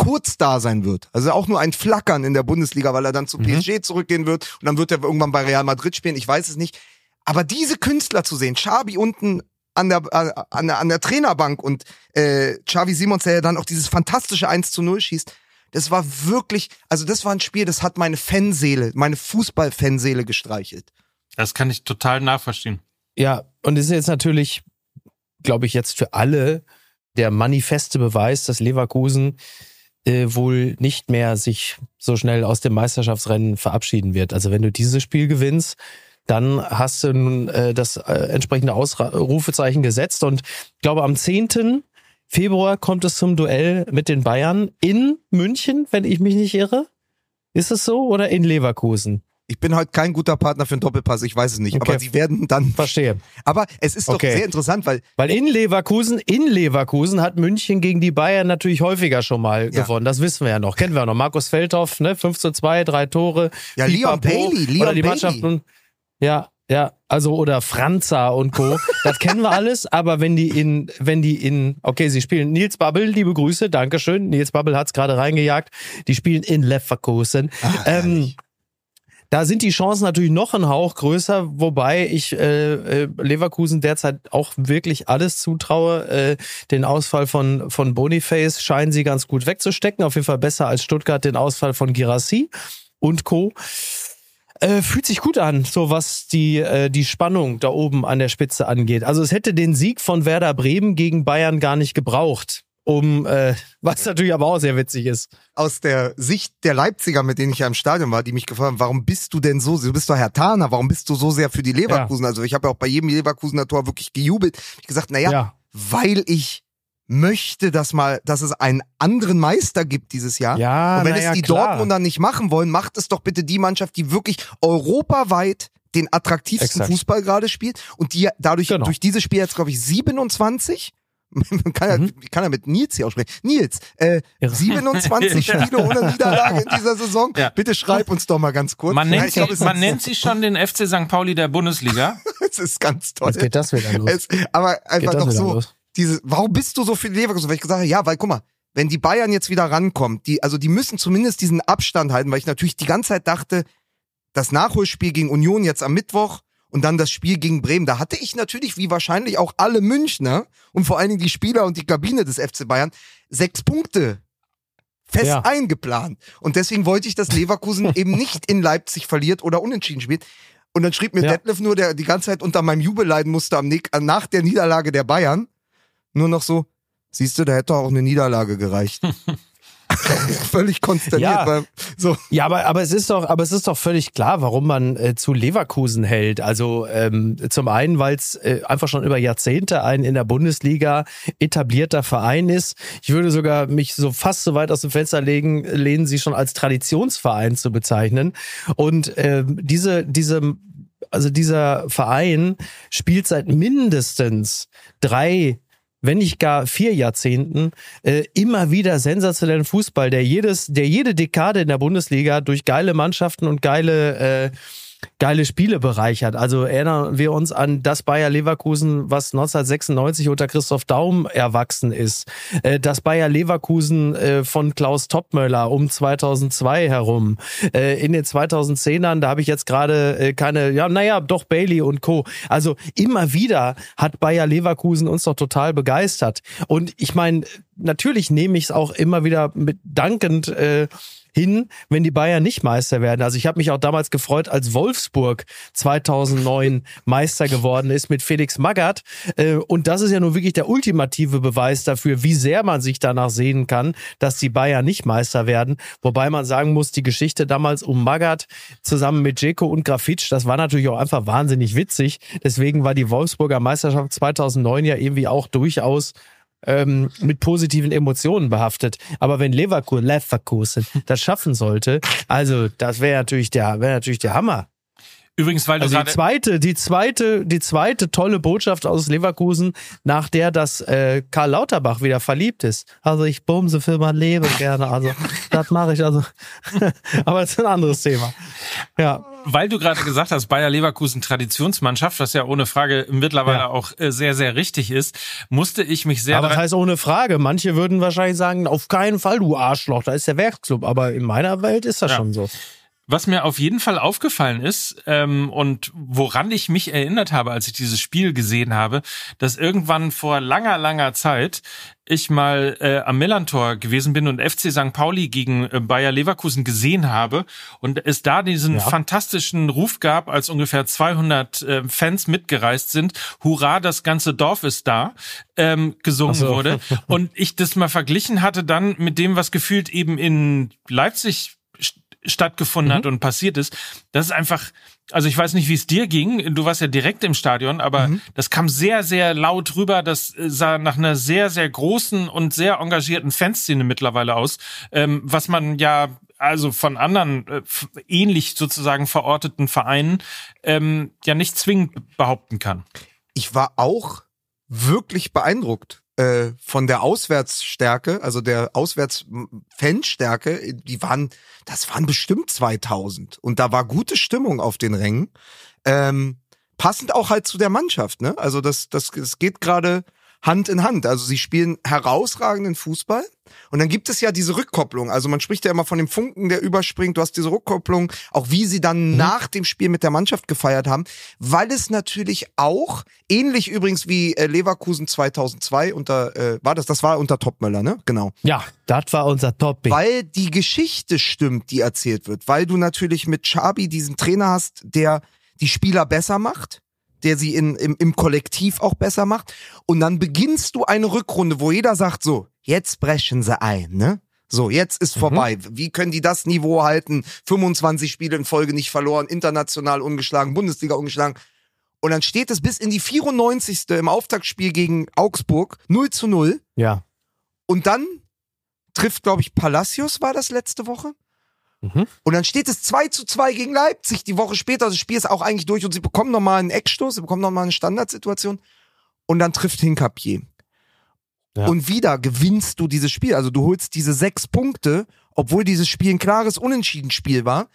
kurz da sein wird. Also auch nur ein Flackern in der Bundesliga, weil er dann zu PSG zurückgehen wird und dann wird er irgendwann bei Real Madrid spielen. Ich weiß es nicht. Aber diese Künstler zu sehen, Xabi unten an der, äh, an der, an der Trainerbank und äh, Xavi Simons, der ja dann auch dieses fantastische 1 zu 0 schießt, das war wirklich, also das war ein Spiel, das hat meine Fanseele, meine Fußball-Fanseele gestreichelt. das kann ich total nachvollziehen. Ja, und es ist jetzt natürlich, glaube ich, jetzt für alle der manifeste Beweis, dass Leverkusen äh, wohl nicht mehr sich so schnell aus dem Meisterschaftsrennen verabschieden wird. Also wenn du dieses Spiel gewinnst, dann hast du nun äh, das äh, entsprechende Ausrufezeichen gesetzt. Und ich glaube, am 10. Februar kommt es zum Duell mit den Bayern in München, wenn ich mich nicht irre. Ist es so? Oder in Leverkusen? Ich bin heute kein guter Partner für einen Doppelpass, ich weiß es nicht. Okay. Aber sie werden dann. Verstehe. Aber es ist doch Okay. sehr interessant, weil Weil in Leverkusen, in Leverkusen hat München gegen die Bayern natürlich häufiger schon mal Ja. gewonnen. Das wissen wir ja noch. Kennen wir ja noch. Markus Feldhoff, ne? 5 zu 2, drei Tore. Ja, Leon. Bailey, Leon Oder die Bailey. Mannschaften. Ja, ja. Also, oder Franza und Co. das kennen wir alles. Aber wenn die in, wenn die in, okay, sie spielen Nils Babbel, liebe Grüße, Dankeschön. Nils Babbel hat's gerade reingejagt. Die spielen in Leverkusen. Ach, ähm, herrlich. Da sind die Chancen natürlich noch ein Hauch größer, wobei ich äh, äh, Leverkusen derzeit auch wirklich alles zutraue. Äh, den Ausfall von, von Boniface scheinen sie ganz gut wegzustecken. Auf jeden Fall besser als Stuttgart den Ausfall von Girassi und Co. Äh, fühlt sich gut an, so was die, äh, die Spannung da oben an der Spitze angeht. Also es hätte den Sieg von Werder Bremen gegen Bayern gar nicht gebraucht. Um, äh, was natürlich aber auch sehr witzig ist. aus der Sicht der Leipziger, mit denen ich ja im Stadion war, die mich gefragt haben, warum bist du denn so, du bist doch Herr Tahner, warum bist du so sehr für die Leverkusen? Also ich habe ja auch bei jedem Leverkusener Tor wirklich gejubelt. Ich gesagt, naja, Ja. weil ich möchte, dass mal, dass es einen anderen Meister gibt dieses Jahr. Ja, Und wenn na es ja, die klar. Dortmunder nicht machen wollen, macht es doch bitte die Mannschaft, die wirklich europaweit den attraktivsten Exakt. Fußball gerade spielt und die dadurch Genau. durch dieses Spiel jetzt glaube ich 27 man kann, ja, Mhm. ich kann ja mit Nils hier aussprechen. Nils, äh, Irre. 27 Spiele ohne Niederlage in dieser Saison. Ja. Bitte schreib uns doch mal ganz kurz. Man Ja, nennt, ich glaub, sie, es man nennt sie schon den FC St. Pauli der Bundesliga. Es ist ganz toll. Jetzt geht das wieder los. Es, aber einfach noch so, los. diese, warum bist du so für die Leverkusen? Weil ich gesagt habe, ja, weil guck mal, wenn die Bayern jetzt wieder rankommen, die, also die müssen zumindest diesen Abstand halten, weil ich natürlich die ganze Zeit dachte, das Nachholspiel gegen Union jetzt am Mittwoch und dann das Spiel gegen Bremen, da hatte ich natürlich, wie wahrscheinlich auch alle Münchner und vor allen Dingen die Spieler und die Kabine des FC Bayern, sechs Punkte fest Ja. eingeplant. Und deswegen wollte ich, dass Leverkusen eben nicht in Leipzig verliert oder unentschieden spielt. Und dann schrieb mir Ja. Detlef nur, der die ganze Zeit unter meinem Jubel leiden musste am Nick, äh, nach der Niederlage der Bayern, nur noch so, siehst du, da hätte auch eine Niederlage gereicht. Völlig konsterniert. Ja. Weil, so. Ja, aber, aber es ist doch, aber es ist doch völlig klar, warum man äh, zu Leverkusen hält. Also ähm, zum einen, weil es äh, einfach schon über Jahrzehnte ein in der Bundesliga etablierter Verein ist. Ich würde sogar mich so fast so weit aus dem Fenster legen, lehnen sie schon als Traditionsverein zu bezeichnen. Und ähm, diese, diese also dieser Verein spielt seit mindestens drei wenn nicht gar vier Jahrzehnten, äh, immer wieder sensationellen Fußball, der jedes, der jede Dekade in der Bundesliga durch geile Mannschaften und geile äh, geile Spiele bereichert. Also erinnern wir uns an das Bayer Leverkusen, was 1996 unter Christoph Daum erwachsen ist. Äh, das Bayer Leverkusen äh, von Klaus Toppmöller um 2002 herum. Äh, in den 2010ern, da habe ich jetzt gerade keine, ja, naja, doch Bailey und Co. Also immer wieder hat Bayer Leverkusen uns doch total begeistert. Und ich meine, natürlich nehme ich es auch immer wieder mit dankend äh, hin, wenn die Bayern nicht Meister werden. Also ich habe mich auch damals gefreut, als Wolfsburg 2009 Meister geworden ist mit Felix Magath. Äh, und das ist ja nun wirklich der ultimative Beweis dafür, wie sehr man sich danach sehen kann, dass die Bayern nicht Meister werden. Wobei man sagen muss, die Geschichte damals um Magath zusammen mit Jeko und Grafitsch, das war natürlich auch einfach wahnsinnig witzig. Deswegen war die Wolfsburger Meisterschaft 2009 ja irgendwie auch durchaus ähm, mit positiven Emotionen behaftet. Aber wenn Leverkusen, Leverkusen das schaffen sollte, also das wäre natürlich der, wäre natürlich der Hammer. Übrigens, weil du Also die zweite, die zweite, die zweite tolle Botschaft aus Leverkusen, nach der das äh, Karl Lauterbach wieder verliebt ist. Also ich bumse für mein Leben gerne. Also das mache ich also. Aber das ist ein anderes Thema. Ja. weil du gerade gesagt hast, Bayer Leverkusen Traditionsmannschaft, was ja ohne Frage mittlerweile Ja. auch äh, sehr, sehr richtig ist, musste ich mich sehr Aber das heißt ohne Frage. Manche würden wahrscheinlich sagen, auf keinen Fall, du Arschloch, da ist der Werksclub. Aber in meiner Welt ist das Ja. schon so. Was mir auf jeden Fall aufgefallen ist ähm, und woran ich mich erinnert habe, als ich dieses Spiel gesehen habe, dass irgendwann vor langer, langer Zeit ich mal äh, am Millantor gewesen bin und FC St. Pauli gegen äh, Bayer Leverkusen gesehen habe und es da diesen Ja. fantastischen Ruf gab, als ungefähr 200 äh, Fans mitgereist sind, Hurra, das ganze Dorf ist da, ähm, gesungen so. wurde und ich das mal verglichen hatte dann mit dem, was gefühlt eben in Leipzig st- stattgefunden hat und passiert ist, das ist einfach, also ich weiß nicht, wie es dir ging, du warst ja direkt im Stadion, aber das kam sehr, sehr laut rüber, das sah nach einer sehr, sehr großen und sehr engagierten Fanszene mittlerweile aus, ähm, was man ja also von anderen äh, ähnlich sozusagen verorteten Vereinen ähm, ja nicht zwingend behaupten kann. ich war auch wirklich beeindruckt äh, von der Auswärtsstärke, also der Auswärts-Fanstärke. Die waren, das waren bestimmt 2000 und da war gute Stimmung auf den Rängen. Ähm, passend auch halt zu der Mannschaft, ne? Also das, das, es geht gerade Hand in Hand. Also sie spielen herausragenden Fußball. Und dann gibt es ja diese Rückkopplung. Also man spricht ja immer von dem Funken, der überspringt. Du hast diese Rückkopplung, auch wie sie dann nach dem Spiel mit der Mannschaft gefeiert haben, weil es natürlich auch, ähnlich übrigens wie äh, Leverkusen 2002 unter, äh, war das, das war unter Topmöller, ne? Genau. Ja, das war unser Topic. Weil die Geschichte stimmt, die erzählt wird. Weil du natürlich mit Chabi diesen Trainer hast, der die Spieler besser macht, der sie in, im, im Kollektiv auch besser macht. Und dann beginnst du eine Rückrunde, wo jeder sagt so, jetzt brechen sie ein, ne? So, jetzt ist vorbei. Wie können die das Niveau halten? 25 Spiele in Folge nicht verloren, international ungeschlagen, Bundesliga ungeschlagen. Und dann steht es bis in die 94. im Auftaktspiel gegen Augsburg 0 zu 0. Ja. Und dann trifft, glaube ich, Palacios war das letzte Woche. Mhm. Und dann steht es 2 zu 2 gegen Leipzig die Woche später. Das Spiel ist auch eigentlich durch und sie bekommen nochmal einen Eckstoß, sie bekommen nochmal eine Standardsituation. Und dann trifft Hinkapier. Ja. Und wieder gewinnst du dieses Spiel. Also du holst diese sechs Punkte, obwohl dieses Spiel ein klares Unentschieden-Spiel war.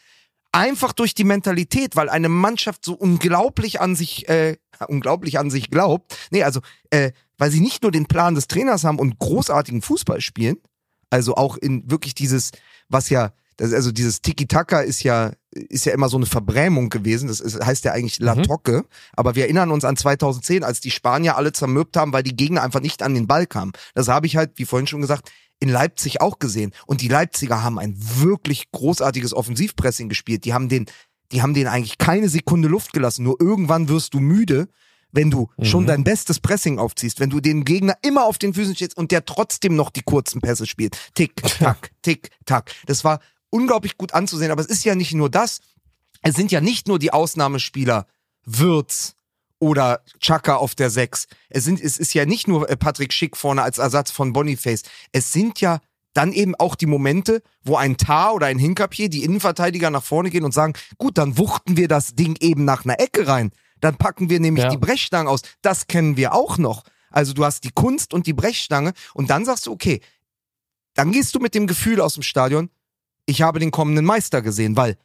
Einfach durch die Mentalität, weil eine Mannschaft so unglaublich an sich, äh, unglaublich an sich glaubt. Nee, also, äh, weil sie nicht nur den Plan des Trainers haben und großartigen Fußball spielen, also auch in wirklich dieses, was ja, das, also dieses Tiki-Taka ist ja, ist ja immer so eine Verbrämung gewesen. Das ist, heißt ja eigentlich La Mhm. Tocke. Aber wir erinnern uns an 2010, als die Spanier alle zermürbt haben, weil die Gegner einfach nicht an den Ball kamen. Das habe ich halt, wie vorhin schon gesagt, in Leipzig auch gesehen. Und die Leipziger haben ein wirklich großartiges Offensivpressing gespielt. Die haben den, die haben den eigentlich keine Sekunde Luft gelassen. Nur irgendwann wirst du müde, wenn du Mhm. schon dein bestes Pressing aufziehst, wenn du den Gegner immer auf den Füßen stehst und der trotzdem noch die kurzen Pässe spielt. Tick, tack, tick, tack. Das war unglaublich gut anzusehen, aber es ist ja nicht nur das. Es sind ja nicht nur die Ausnahmespieler Würz oder Chaka auf der 6. Es, sind, es ist ja nicht nur äh, Patrick Schick vorne als Ersatz von Boniface. Es sind ja dann eben auch die Momente, wo ein Tar oder ein Hinkapier, die Innenverteidiger nach vorne gehen und sagen, gut, dann wuchten wir das Ding eben nach einer Ecke rein. Dann packen wir nämlich Ja. die Brechstange aus. Das kennen wir auch noch. Also du hast die Kunst und die Brechstange und dann sagst du, okay, dann gehst du mit dem Gefühl aus dem Stadion, ich habe den kommenden Meister gesehen, weil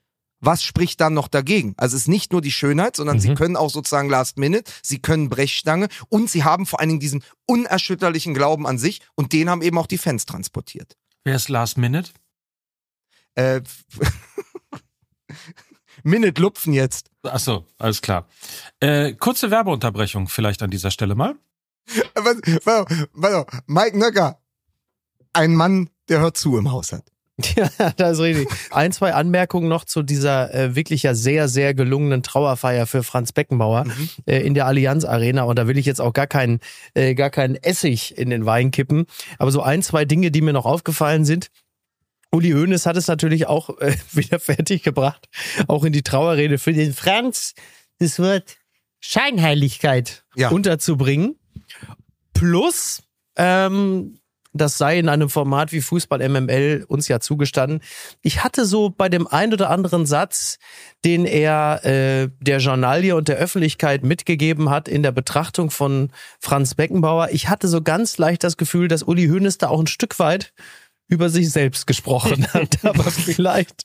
was spricht dann noch dagegen? Also es ist nicht nur die Schönheit, sondern Mhm. sie können auch sozusagen Last Minute, sie können Brechstange und sie haben vor allen Dingen diesen unerschütterlichen Glauben an sich und den haben eben auch die Fans transportiert. Wer ist Last Minute? Äh, Minute Lupfen jetzt. Ach so, alles klar. Äh, kurze Werbeunterbrechung vielleicht an dieser Stelle mal. Was, warte, warte, Mike Nöcker, ein Mann, der hört zu im Haushalt. Ja, das ist richtig. Ein, zwei Anmerkungen noch zu dieser äh, wirklich ja sehr, sehr gelungenen Trauerfeier für Franz Beckenbauer äh, in der Allianz Arena. Und da will ich jetzt auch gar keinen, äh, gar keinen Essig in den Wein kippen. Aber so ein, zwei Dinge, die mir noch aufgefallen sind. Uli Hoeneß hat es natürlich auch äh, wieder fertig gebracht, auch in die Trauerrede für den Franz das Wort Scheinheiligkeit Ja. unterzubringen. Plus, ähm, das sei in einem Format wie Fußball MML uns ja zugestanden. Ich hatte so bei dem ein oder anderen Satz, den er äh, der Journalie und der Öffentlichkeit mitgegeben hat in der Betrachtung von Franz Beckenbauer, ich hatte so ganz leicht das Gefühl, dass Uli Hoeneß da auch ein Stück weit über sich selbst gesprochen hat. Aber vielleicht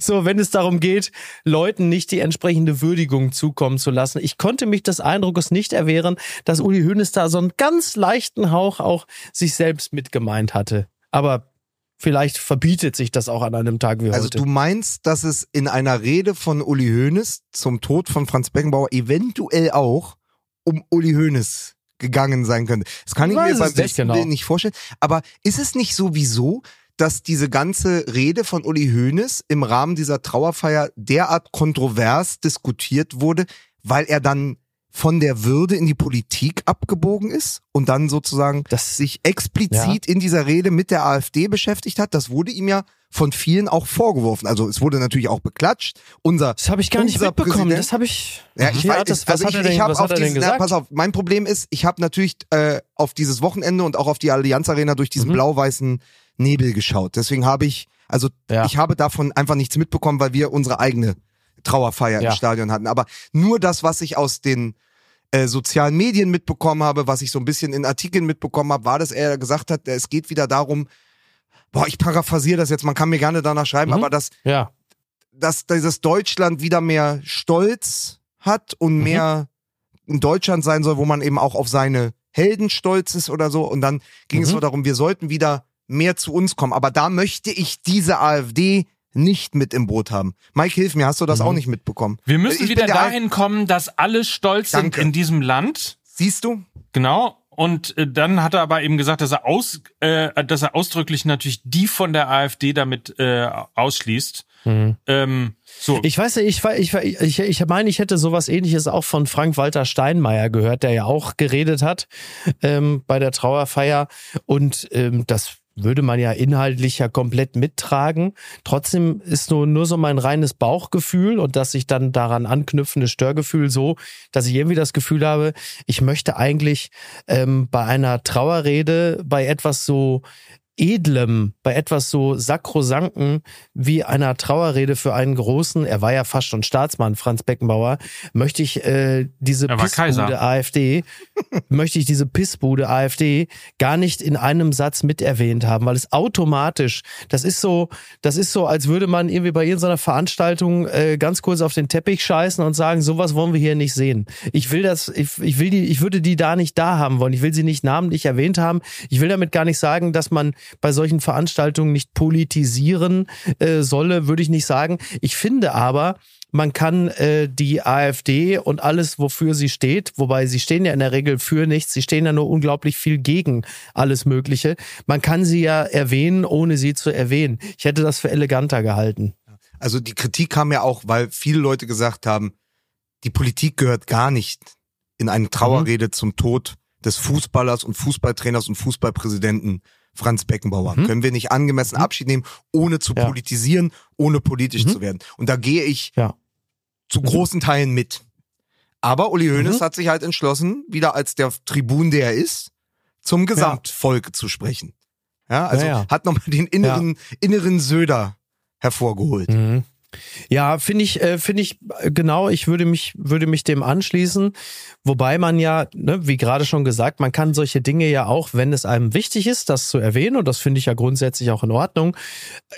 so, wenn es darum geht, Leuten nicht die entsprechende Würdigung zukommen zu lassen. Ich konnte mich des Eindruckes nicht erwehren, dass Uli Hoeneß da so einen ganz leichten Hauch auch sich selbst mitgemeint hatte. Aber vielleicht verbietet sich das auch an einem Tag wie Also heute. du meinst, dass es in einer Rede von Uli Hoeneß zum Tod von Franz Beckenbauer eventuell auch um Uli Hoeneß gegangen sein könnte. Das kann ich Weiß mir beim nicht besten genau. Willen nicht vorstellen. Aber ist es nicht sowieso, dass diese ganze Rede von Uli Hoeneß im Rahmen dieser Trauerfeier derart kontrovers diskutiert wurde, weil er dann von der Würde in die Politik abgebogen ist und dann sozusagen Das- sich explizit in dieser Rede mit der AfD beschäftigt hat. Das wurde ihm ja von vielen auch vorgeworfen. Also es wurde natürlich auch beklatscht. Unser das habe ich gar nicht mitbekommen. Präsident- Das habe ich. ja, ich Ja, weiß, das, was also ich, ich habe auf diesen, na, pass auf, mein Problem ist, ich habe natürlich äh, auf dieses Wochenende und auch auf die Allianz Arena durch diesen Mhm. blau-weißen Nebel geschaut. Deswegen habe ich, also Ja. ich habe davon einfach nichts mitbekommen, weil wir unsere eigene Trauerfeier Ja. im Stadion hatten. Aber nur das, was ich aus den äh, sozialen Medien mitbekommen habe, was ich so ein bisschen in Artikeln mitbekommen habe, war, dass er gesagt hat, es geht wieder darum, boah, ich paraphrasiere das jetzt, man kann mir gerne danach schreiben, Mhm. aber dass ja. dass dieses Deutschland wieder mehr Stolz hat und Mhm. mehr in Deutschland sein soll, wo man eben auch auf seine Helden stolz ist oder so. Und dann ging es Mhm. so darum, wir sollten wieder mehr zu uns kommen. Aber da möchte ich diese AfD nicht mit im Boot haben. Mike, hilf mir, hast du das Mhm. auch nicht mitbekommen? Wir müssen Ich wieder dahin kommen, dass alle stolz Danke. sind in diesem Land. Siehst du? Genau. Und äh, dann hat er aber eben gesagt, dass er aus, äh, dass er ausdrücklich natürlich die von der AfD damit äh, ausschließt. Mhm. Ähm, so. Ich weiß ja, ich, ich, ich, ich meine, ich hätte sowas ähnliches auch von Frank-Walter Steinmeier gehört, der ja auch geredet hat ähm, bei der Trauerfeier. Und ähm, das würde man ja inhaltlich ja komplett mittragen. Trotzdem ist nur, nur so mein reines Bauchgefühl und dass sich dann daran anknüpfende Störgefühl so, dass ich irgendwie das Gefühl habe, ich möchte eigentlich ähm, bei einer Trauerrede, bei etwas so Edlem, bei etwas so Sakrosanken wie einer Trauerrede für einen großen, er war ja fast schon Staatsmann, Franz Beckenbauer, möchte ich äh, diese Kaiser. Pissbude AfD, möchte ich diese Pissbude AfD gar nicht in einem Satz miterwähnt haben, weil es automatisch, das ist so, das ist so, als würde man irgendwie bei irgendeiner Veranstaltung äh, ganz kurz auf den Teppich scheißen und sagen, sowas wollen wir hier nicht sehen. Ich will das, ich, ich will die, ich würde die da nicht da haben wollen. Ich will sie nicht namentlich erwähnt haben. Ich will damit gar nicht sagen, dass man bei solchen Veranstaltungen nicht politisieren äh, solle, würde ich nicht sagen. Ich finde aber, man kann äh, die AfD und alles, wofür sie steht, wobei sie stehen ja in der Regel für nichts, sie stehen ja nur unglaublich viel gegen alles Mögliche. Man kann sie ja erwähnen, ohne sie zu erwähnen. Ich hätte das für eleganter gehalten. Also die Kritik kam ja auch, weil viele Leute gesagt haben, die Politik gehört gar nicht in eine Trauerrede zum Tod des Fußballers und Fußballtrainers und Fußballpräsidenten Franz Beckenbauer. Mhm. Können wir nicht angemessen Abschied nehmen, ohne zu Ja. politisieren, ohne politisch Mhm. zu werden. Und da gehe ich Ja. zu großen Teilen mit. Aber Uli Hoeneß Mhm. hat sich halt entschlossen, wieder als der Tribun, der er ist, zum Gesamtvolk zu sprechen. Ja, also Ja, ja. hat nochmal den inneren, inneren Söder hervorgeholt. Mhm. Ja, finde ich, äh, finde ich äh, genau. Ich würde mich, würde mich dem anschließen. Wobei man ja, ne, wie gerade schon gesagt, man kann solche Dinge ja auch, wenn es einem wichtig ist, das zu erwähnen. Und das finde ich ja grundsätzlich auch in Ordnung.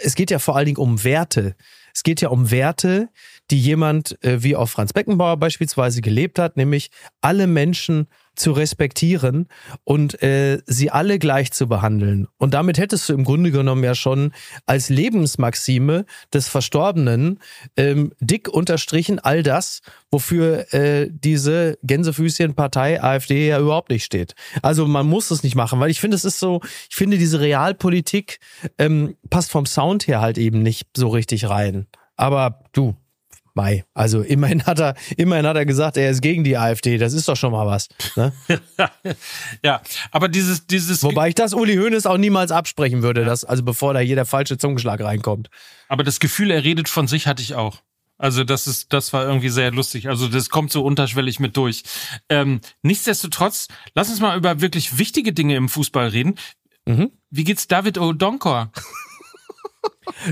Es geht ja vor allen Dingen um Werte. Es geht ja um Werte, die jemand äh, wie auch Franz Beckenbauer beispielsweise gelebt hat, nämlich alle Menschen zu respektieren und äh, sie alle gleich zu behandeln. Und damit hättest du im Grunde genommen ja schon als Lebensmaxime des Verstorbenen ähm, dick unterstrichen all das, wofür äh, diese Gänsefüßchen-Partei AfD ja überhaupt nicht steht. Also man muss es nicht machen, weil ich finde, es ist so, ich finde, diese Realpolitik ähm, passt vom Sound her halt eben nicht so richtig rein. Aber du, Mai. Also immerhin hat er, immerhin hat er gesagt, er ist gegen die AfD. Das ist doch schon mal was. Ne? ja, aber dieses, dieses, Wobei ich das Uli Hoeneß auch niemals absprechen würde, dass, also bevor da jeder falsche Zungenschlag reinkommt. aber das Gefühl, er redet von sich, hatte ich auch. Also das ist, das war irgendwie sehr lustig. Also das kommt so unterschwellig mit durch. Ähm, nichtsdestotrotz, lass uns mal über wirklich wichtige Dinge im Fußball reden. Mhm. Wie geht's David Odonkor?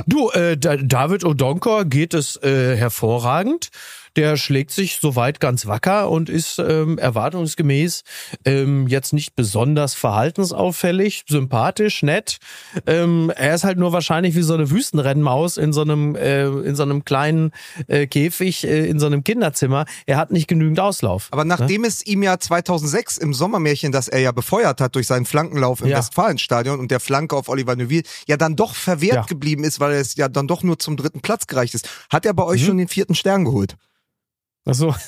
Du, äh, Da- David Odonkor geht es äh, hervorragend. Der schlägt sich soweit ganz wacker und ist ähm, erwartungsgemäß ähm, jetzt nicht besonders verhaltensauffällig, sympathisch, nett. Ähm, er ist halt nur wahrscheinlich wie so eine Wüstenrennmaus in so einem äh, in so einem kleinen äh, Käfig äh, in so einem Kinderzimmer. Er hat nicht genügend Auslauf. Aber nachdem es ihm ja 2006 im Sommermärchen, das er ja befeuert hat durch seinen Flankenlauf im Ja. Westfalenstadion und der Flanke auf Oliver Neuville, ja dann doch verwehrt Ja. geblieben ist, weil es ja dann doch nur zum dritten Platz gereicht ist. Hat er bei Mhm. euch schon den vierten Stern geholt? Ach so.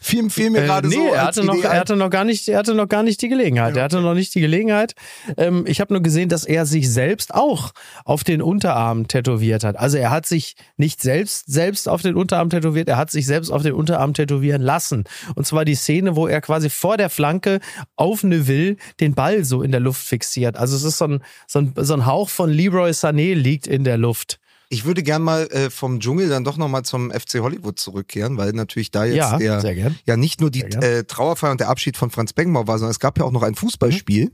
Fiel, fiel mir Äh, gerade nee, so. er hatte, noch, Idee er hatte noch gar nicht, er hatte noch gar nicht die Gelegenheit. Er hatte noch nicht die Gelegenheit. Ähm, ich habe nur gesehen, dass er sich selbst auch auf den Unterarm tätowiert hat. Also er hat sich nicht selbst selbst auf den Unterarm tätowiert, er hat sich selbst auf den Unterarm tätowieren lassen. Und zwar die Szene, wo er quasi vor der Flanke auf Neville den Ball so in der Luft fixiert. Also es ist so ein, so ein, so ein Hauch von Leroy Sané liegt in der Luft. Ich würde gern mal äh, vom Dschungel dann doch nochmal zum FC Hollywood zurückkehren, weil natürlich da jetzt Ja, der, ja nicht nur die äh, Trauerfeier und der Abschied von Franz Beckenbauer war, sondern es gab ja auch noch ein Fußballspiel,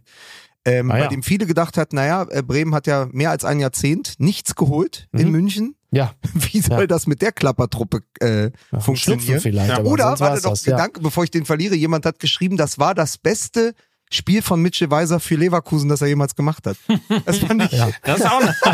ähm, Ah, bei ja. dem viele gedacht hat, naja, äh, Bremen hat ja mehr als ein Jahrzehnt nichts geholt in Mhm. München. Ja. Wie soll Ja. das mit der Klappertruppe äh, Schlüpfen funktionieren? vielleicht. Ja. Oder, warte ja. Gedanke, bevor ich den verliere, jemand hat geschrieben, das war das beste Spiel von Mitchell Weiser für Leverkusen, das er jemals gemacht hat. Das fand ich, Ja. Das ist auch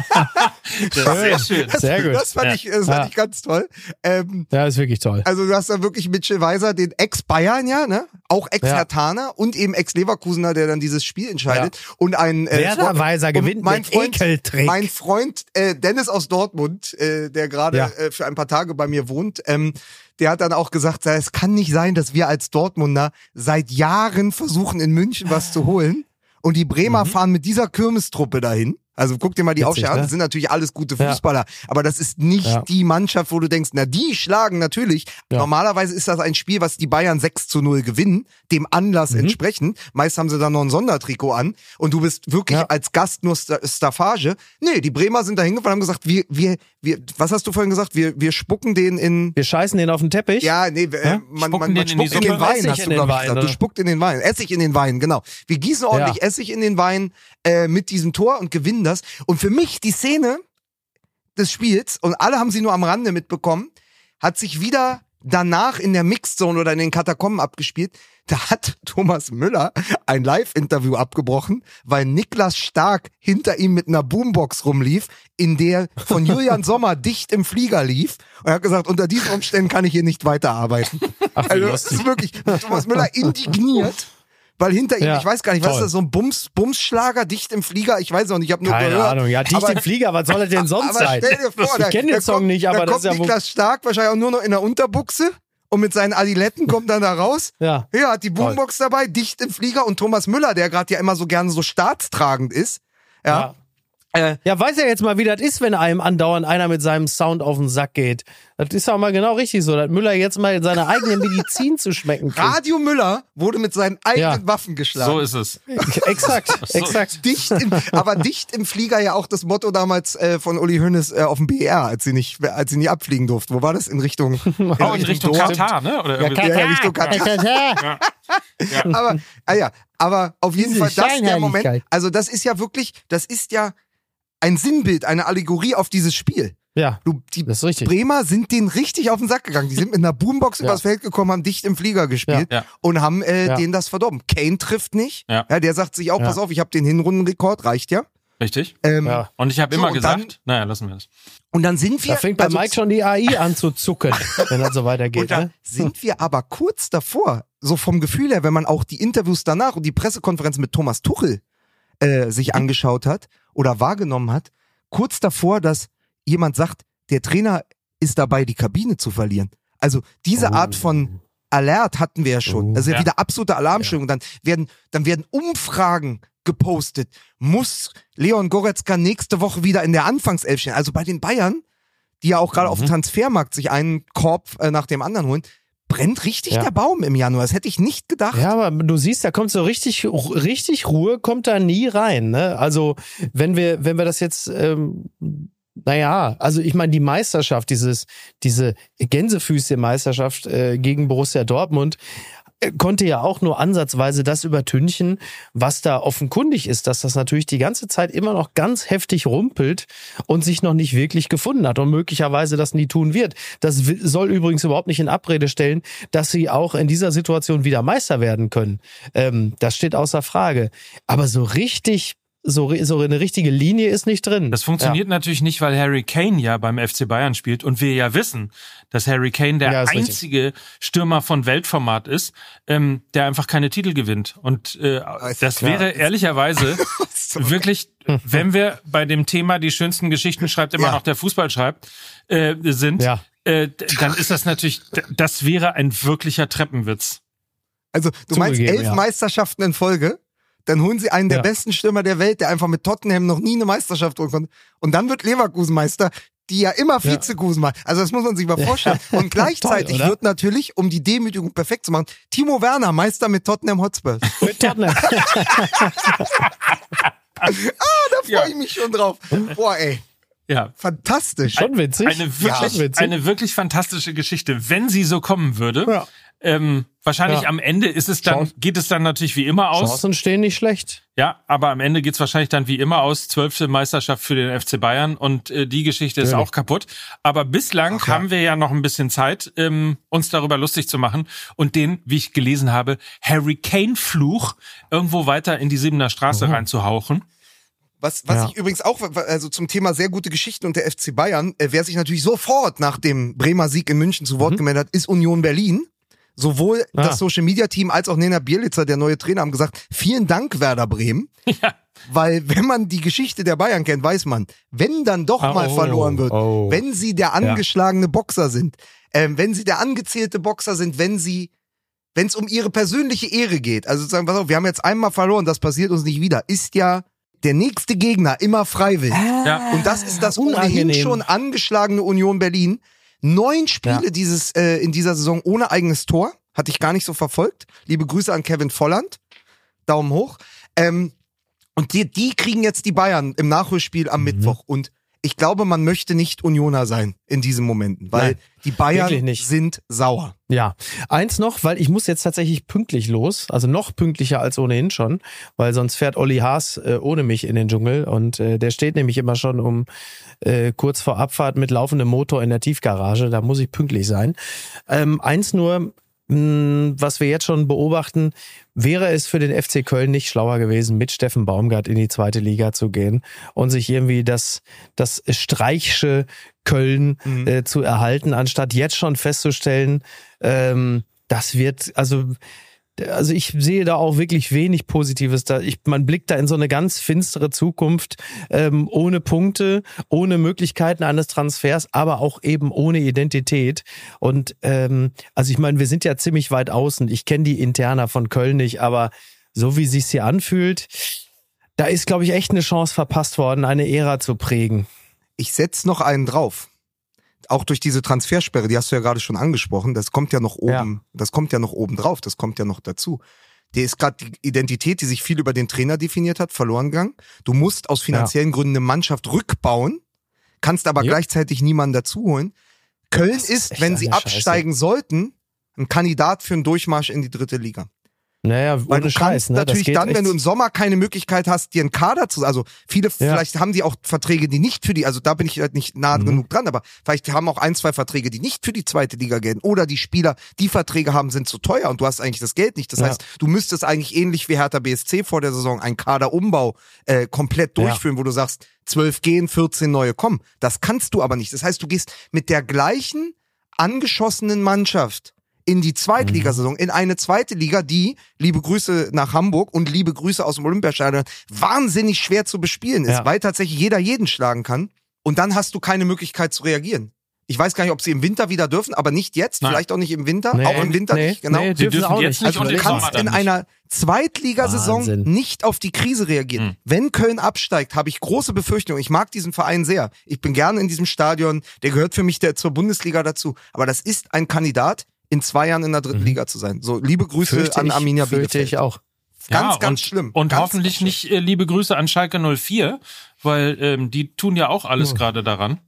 das ist sehr schön. Sehr gut. das fand Ja. ich, das fand Ja. ich ganz toll. Ähm, Ja, ist wirklich toll. Also du hast da wirklich Mitchell Weiser, den Ex-Bayern ja, ne? Auch Ex-Hertaner und eben Ex-Leverkusener, der dann dieses Spiel entscheidet. Und ein äh, Werder Weiser gewinnt mein mit Freund, Ekeltrick. Mein Freund äh, Dennis aus Dortmund, äh, der gerade Ja. äh, für ein paar Tage bei mir wohnt, ähm, der hat dann auch gesagt, es kann nicht sein, dass wir als Dortmunder seit Jahren versuchen, in München was zu holen. Und die Bremer fahren mit dieser Kirmestruppe dahin. Also guck dir mal die Aufstellung an, ne? das sind natürlich alles gute Ja. Fußballer, aber das ist nicht Ja. die Mannschaft, wo du denkst, na die schlagen natürlich. Ja. Normalerweise ist das ein Spiel, was die Bayern 6 zu 0 gewinnen, dem Anlass Mhm. entsprechend. Meist haben sie dann noch ein Sondertrikot an und du bist wirklich Ja. als Gast nur Sta Staffage. Nee, die Bremer sind da hingefahren und haben gesagt, wir, wir, wir, was hast du vorhin gesagt? Wir, wir spucken den in, Wir scheißen den auf den Teppich. ja, nee, äh, Ja? man, man, man den in die spuckt in den? Wein, Essig hast in du, den glaube ich, Wein, gesagt. ne? Du spuckt in den Wein. Essig in den Wein, genau. Wir gießen ordentlich Ja. Essig in den Wein äh, mit diesem Tor und gewinnen das. Und für mich die Szene des Spiels, und alle haben sie nur am Rande mitbekommen, hat sich wieder danach in der Mixzone oder in den Katakomben abgespielt. Da hat Thomas Müller ein Live-Interview abgebrochen, weil Niklas Stark hinter ihm mit einer Boombox rumlief, in der von Julian Sommer dicht im Flieger lief. Und er hat gesagt, unter diesen Umständen kann ich hier nicht weiterarbeiten. Ach, Also das ist wirklich Thomas Müller indigniert, weil hinter ihm, Ja, ich weiß gar nicht, was ist toll. das, so ein Bums, Bumsschlager dicht im Flieger? Ich weiß auch nicht, ich habe nur Keine gehört. Ahnung. Ja, dicht aber, im Flieger, was soll das denn sonst aber sein? vor, ich kenne den Song kommt, nicht, aber da das kommt ist ja. Niklas Stark wahrscheinlich auch nur noch in der Unterbuchse und mit seinen Adiletten kommt dann da raus. Ja. Ja, hat die Boombox dabei, dicht im Flieger und Thomas Müller, der gerade ja immer so gerne so staatstragend ist, ja, Ja. Äh, Ja, weiß ja jetzt mal, wie das ist, wenn einem andauernd einer mit seinem Sound auf den Sack geht. Das ist auch mal genau richtig so, dass Müller jetzt mal seine eigene Medizin zu schmecken kriegt. Radio Müller wurde mit seinen eigenen Ja. Waffen geschlagen. So ist es. Exakt, exakt. dicht im, aber dicht im Flieger ja auch das Motto damals äh, von Uli Hoeneß äh, auf dem BR, als sie nicht, als sie nie abfliegen durften. Wo war das? In Richtung, Auch in Richtung Dortmund? Katar, ne? Oder irgendwie- Ja, Richtung Katar. aber, ah ja, aber auf jeden Diese Fall das der Moment. Also das ist ja wirklich, das ist ja ein Sinnbild, eine Allegorie auf dieses Spiel. Ja, Du, die das ist richtig. Bremer sind denen richtig auf den Sack gegangen. Die sind mit einer Boombox Ja. übers Feld gekommen, haben dicht im Flieger gespielt Ja. Ja. und haben äh, Ja. denen das verdorben. Kane trifft nicht. Ja. der sagt sich auch, Ja. pass auf, ich habe den Hinrundenrekord, reicht ja. Richtig. Ähm, Ja. Und ich habe So, immer gesagt, dann- naja, lassen wir das. Und dann sind wir. Da fängt bei also Mike schon die AI an zu zucken, wenn das so weitergeht. Ne? sind wir aber kurz davor, so vom Gefühl her, wenn man auch die Interviews danach und die Pressekonferenz mit Thomas Tuchel äh, sich angeschaut hat oder wahrgenommen hat, kurz davor, dass jemand sagt, der Trainer ist dabei, die Kabine zu verlieren. Also diese Oh. Art von Alert hatten wir ja schon. Oh. Das ist ja, Ja. wieder absolute Alarmstimmung. Dann werden, dann werden Umfragen gepostet. Muss Leon Goretzka nächste Woche wieder in der Anfangself stehen? Also bei den Bayern, die ja auch gerade auf dem Mhm. Transfermarkt sich einen Korb äh, nach dem anderen holen, brennt richtig Ja. der Baum im Januar. Das hätte ich nicht gedacht. Ja, aber du siehst, da kommt so richtig, richtig Ruhe, kommt da nie rein. Ne? Also wenn wir, wenn wir das jetzt, ähm, naja, also ich meine die Meisterschaft, dieses, diese Gänsefüßchen-Meisterschaft äh, gegen Borussia Dortmund konnte ja auch nur ansatzweise das übertünchen, was da offenkundig ist, dass das natürlich die ganze Zeit immer noch ganz heftig rumpelt und sich noch nicht wirklich gefunden hat und möglicherweise das nie tun wird. Das soll übrigens überhaupt nicht in Abrede stellen, dass sie auch in dieser Situation wieder Meister werden können. Ähm, das steht außer Frage. Aber so richtig, so, so eine richtige Linie ist nicht drin. Das funktioniert natürlich nicht, weil Harry Kane ja beim FC Bayern spielt und wir ja wissen, dass Harry Kane der Ja, ist richtig. einzige Stürmer von Weltformat ist, ähm, der einfach keine Titel gewinnt. Und äh, das klar. wäre ehrlicherweise wirklich, wenn wir bei dem Thema die schönsten Geschichten schreibt immer Ja. noch der Fußball schreibt, äh, sind, Ja. äh, dann ist das natürlich, das wäre ein wirklicher Treppenwitz. Also du meinst Zugegeben, elf ja. Meisterschaften in Folge, dann holen sie einen der Ja. besten Stürmer der Welt, der einfach mit Tottenham noch nie eine Meisterschaft holen konnte. Und dann wird Leverkusen Meister, die ja immer Ja. Vizekusen machen. Also das muss man sich mal vorstellen. Und gleichzeitig Toll, wird natürlich, um die Demütigung perfekt zu machen, Timo Werner Meister mit Tottenham Hotspurs. Mit Tottenham. Da freue Ja. ich mich schon drauf. Boah, ey, Ja. fantastisch. Schon witzig. Eine wirklich, witzig. eine wirklich fantastische Geschichte, wenn sie so kommen würde. Ja. Ähm, wahrscheinlich Ja. am Ende ist es dann, Chance- geht es dann natürlich wie immer aus. Chancen stehen nicht schlecht. Ja, aber am Ende geht's wahrscheinlich dann wie immer aus. Zwölfte Meisterschaft für den FC Bayern und äh, die Geschichte ist Natürlich. auch kaputt. Aber bislang Ach ja. haben wir ja noch ein bisschen Zeit, ähm, uns darüber lustig zu machen und den, wie ich gelesen habe, Harry Kane-Fluch irgendwo weiter in die Siebener Straße Mhm. reinzuhauchen. Was, was Ja. ich übrigens auch, also zum Thema sehr gute Geschichten und der FC Bayern, äh, wer sich natürlich sofort nach dem Bremer Sieg in München zu Wort Mhm. gemeldet hat, ist Union Berlin. Sowohl Ah. das Social Media Team als auch Nena Bielitzer, der neue Trainer, haben gesagt, vielen Dank Werder Bremen. Ja. Weil wenn man die Geschichte der Bayern kennt, weiß man, wenn dann doch Ah, mal oh, verloren wird, oh. wenn sie der angeschlagene Boxer sind, ähm, wenn sie der angezählte Boxer sind, wenn sie, wenn es um ihre persönliche Ehre geht, also sozusagen, pass auf, wir haben jetzt einmal verloren, das passiert uns nicht wieder, ist ja der nächste Gegner immer freiwillig. Ja. Und das ist das ohnehin schon angeschlagene Union Berlin. Neun Spiele Ja. dieses äh, in dieser Saison ohne eigenes Tor. Hatte ich gar nicht so verfolgt. Liebe Grüße an Kevin Volland. Daumen hoch. Ähm, und die, die kriegen jetzt die Bayern im Nachholspiel Mhm. am Mittwoch. Und ich glaube, man möchte nicht Unioner sein in diesen Momenten, weil Nein, die Bayern sind sauer. Ja, eins noch, weil ich muss jetzt tatsächlich pünktlich los, also noch pünktlicher als ohnehin schon, weil sonst fährt Olli Haas äh, ohne mich in den Dschungel und äh, der steht nämlich immer schon um äh, kurz vor Abfahrt mit laufendem Motor in der Tiefgarage, da muss ich pünktlich sein. Ähm, eins nur, was wir jetzt schon beobachten, wäre es für den FC Köln nicht schlauer gewesen, mit Steffen Baumgart in die zweite Liga zu gehen und sich irgendwie das, das Streichsche Köln Mhm. äh, zu erhalten, anstatt jetzt schon festzustellen, ähm, das wird, also, also ich sehe da auch wirklich wenig Positives. Da ich, man blickt da in so eine ganz finstere Zukunft, ähm, ohne Punkte, ohne Möglichkeiten eines Transfers, aber auch eben ohne Identität. Und ähm, also ich meine, wir sind ja ziemlich weit außen. Ich kenne die Interna von Köln nicht, aber so wie sich's hier anfühlt, Da ist, glaube ich, echt eine Chance verpasst worden, eine Ära zu prägen. Ich setz noch einen drauf. Auch durch diese Transfersperre, die hast du ja gerade schon angesprochen, das kommt ja noch oben, Ja. das kommt ja noch oben drauf, das kommt ja noch dazu. Der ist gerade die Identität, die sich viel über den Trainer definiert hat, verloren gegangen. Du musst aus finanziellen Gründen eine Mannschaft rückbauen, kannst aber Ja. gleichzeitig niemanden dazuholen. Köln ist ist, wenn sie eine Scheiße. absteigen sollten, ein Kandidat für einen Durchmarsch in die dritte Liga. Naja, Weil ohne du Scheiß, kannst ne? Natürlich dann, wenn du im Sommer keine Möglichkeit hast, dir einen Kader zu, also viele, Ja. vielleicht haben die auch Verträge, die nicht für die, also da bin ich halt nicht nah Mhm. genug dran, aber vielleicht haben auch ein, zwei Verträge, die nicht für die zweite Liga gelten. Oder die Spieler, die Verträge haben, sind zu teuer und du hast eigentlich das Geld nicht. Das Ja. heißt, du müsstest eigentlich ähnlich wie Hertha BSC vor der Saison einen Kaderumbau äh, komplett Ja. durchführen, wo du sagst, zwölf gehen, 14 neue kommen. Das kannst du aber nicht. Das heißt, du gehst mit der gleichen angeschossenen Mannschaft in die Zweitligasaison, in eine zweite Liga, die, liebe Grüße nach Hamburg und liebe Grüße aus dem Olympiastadion, wahnsinnig schwer zu bespielen ist, Ja. weil tatsächlich jeder jeden schlagen kann. Und dann hast du keine Möglichkeit zu reagieren. Ich weiß gar nicht, ob sie im Winter wieder dürfen, aber nicht jetzt, Nein. vielleicht auch nicht im Winter, Nee, auch im Winter nee, nicht, genau. nee, Sie dürfen dürfen auch jetzt nicht. Also du kannst in einer Zweitligasaison Wahnsinn. nicht auf die Krise reagieren. Hm. Wenn Köln absteigt, habe ich große Befürchtungen. Ich mag diesen Verein sehr. Ich bin gerne in diesem Stadion. Der gehört für mich der, zur Bundesliga dazu. Aber das ist ein Kandidat, in zwei Jahren in der dritten Mhm. Liga zu sein. So, liebe Grüße Fürchte an ich, Arminia fürchte Bielefeld. ich auch. Ganz, ja, ganz und, schlimm. Und Ganz, hoffentlich ganz nicht äh, liebe Grüße an Schalke 04, weil ähm, die tun ja auch alles Oh. gerade daran,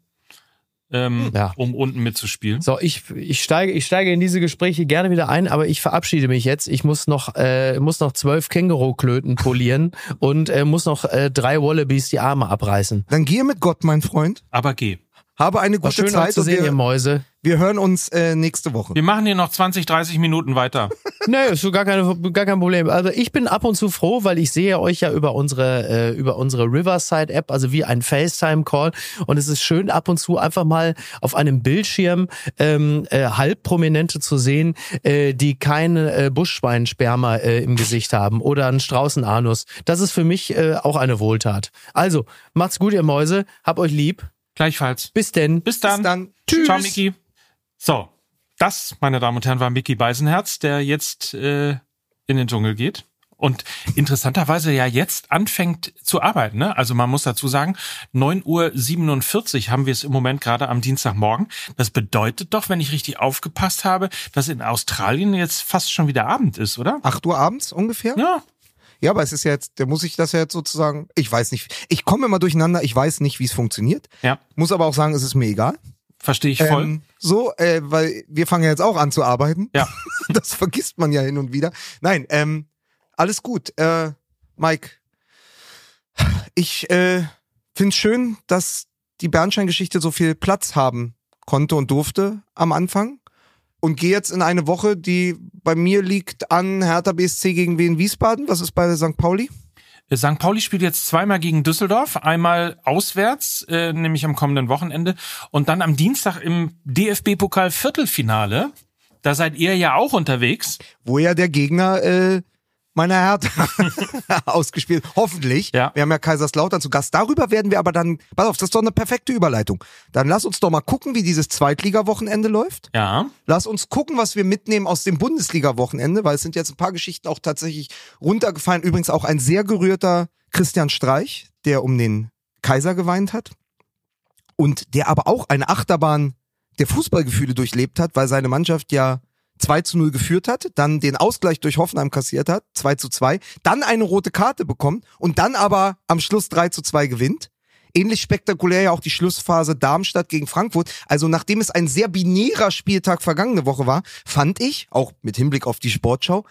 ähm, Ja. um unten mitzuspielen. So, ich, ich steige, ich steige in diese Gespräche gerne wieder ein, aber ich verabschiede mich jetzt. Ich muss noch, äh, muss noch zwölf Känguru-Klöten polieren und äh, muss noch äh, drei Wallabies die Arme abreißen. Dann gehe mit Gott, mein Freund. Aber geh. Habe eine gute schön Zeit zu und sehen, ihr wir, Mäuse. wir hören uns äh, nächste Woche. Wir machen hier noch 20, 30 Minuten weiter. Nee, ist so gar, keine, gar kein Problem. Also ich bin ab und zu froh, weil ich sehe euch ja über unsere, äh, über unsere Riverside-App, also wie ein FaceTime-Call. Und es ist schön, ab und zu einfach mal auf einem Bildschirm ähm, äh, Halbprominente zu sehen, äh, die keine äh, Buschschweinsperma äh, im Gesicht haben oder einen Straußenanus. Das ist für mich äh, auch eine Wohltat. Also, macht's gut, ihr Mäuse. Hab euch lieb. Gleichfalls. Bis denn. Bis dann. Bis dann. Tschüss. Ciao, Miki. So, das, meine Damen und Herren, war Miki Beisenherz, der jetzt äh, in den Dschungel geht. Und interessanterweise ja jetzt anfängt zu arbeiten. Ne? Also man muss dazu sagen, 9.47 Uhr haben wir es im Moment gerade am Dienstagmorgen. Das bedeutet doch, wenn ich richtig aufgepasst habe, dass in Australien jetzt fast schon wieder Abend ist, oder? 8 Uhr abends ungefähr? Ja. Ja, aber es ist ja jetzt, der muss ich das ja jetzt sozusagen, ich weiß nicht, ich komme immer durcheinander, ich weiß nicht, wie es funktioniert. Ja, Muss aber auch sagen, es ist mir egal. verstehe ich voll. Ähm, so, äh, weil wir fangen ja jetzt auch an zu arbeiten. Ja. Das vergisst man ja hin und wieder. Nein, ähm, alles gut. Äh, Mike, ich äh, finde schön, dass die Bernstein-Geschichte so viel Platz haben konnte und durfte am Anfang. Und gehe jetzt in eine Woche, die bei mir liegt an Hertha BSC gegen Wien Wiesbaden. Was ist bei St. Pauli? St. Pauli spielt jetzt zweimal gegen Düsseldorf, einmal auswärts, äh, nämlich am kommenden Wochenende, und dann am Dienstag im DFB-Pokal Viertelfinale. Da seid ihr ja auch unterwegs. wo ja der Gegner äh, meiner Hertha ausgespielt. Hoffentlich. Ja. Wir haben ja Kaiserslautern zu Gast. Darüber werden wir aber dann, pass auf, das ist doch eine perfekte Überleitung. Dann lass uns doch mal gucken, wie dieses Zweitliga-Wochenende läuft. Ja. Lass uns gucken, was wir mitnehmen aus dem Bundesliga-Wochenende, weil es sind jetzt ein paar Geschichten auch tatsächlich runtergefallen. Übrigens auch ein sehr gerührter Christian Streich, der um den Kaiser geweint hat. Und der aber auch eine Achterbahn der Fußballgefühle durchlebt hat, weil seine Mannschaft ja 2 zu 0 geführt hat, dann den Ausgleich durch Hoffenheim kassiert hat, 2 zu 2, dann eine rote Karte bekommt und dann aber am Schluss 3 zu 2 gewinnt. Ähnlich spektakulär ja auch die Schlussphase Darmstadt gegen Frankfurt. Also nachdem es ein sehr binärer Spieltag vergangene Woche war, fand ich, auch mit Hinblick auf die Sportschau,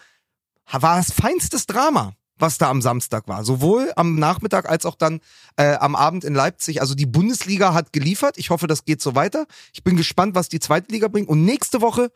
war es feinstes Drama, was da am Samstag war. Sowohl am Nachmittag als auch dann äh, am Abend in Leipzig. Also die Bundesliga hat geliefert. Ich hoffe, das geht so weiter. Ich bin gespannt, was die zweite Liga bringt. Und nächste Woche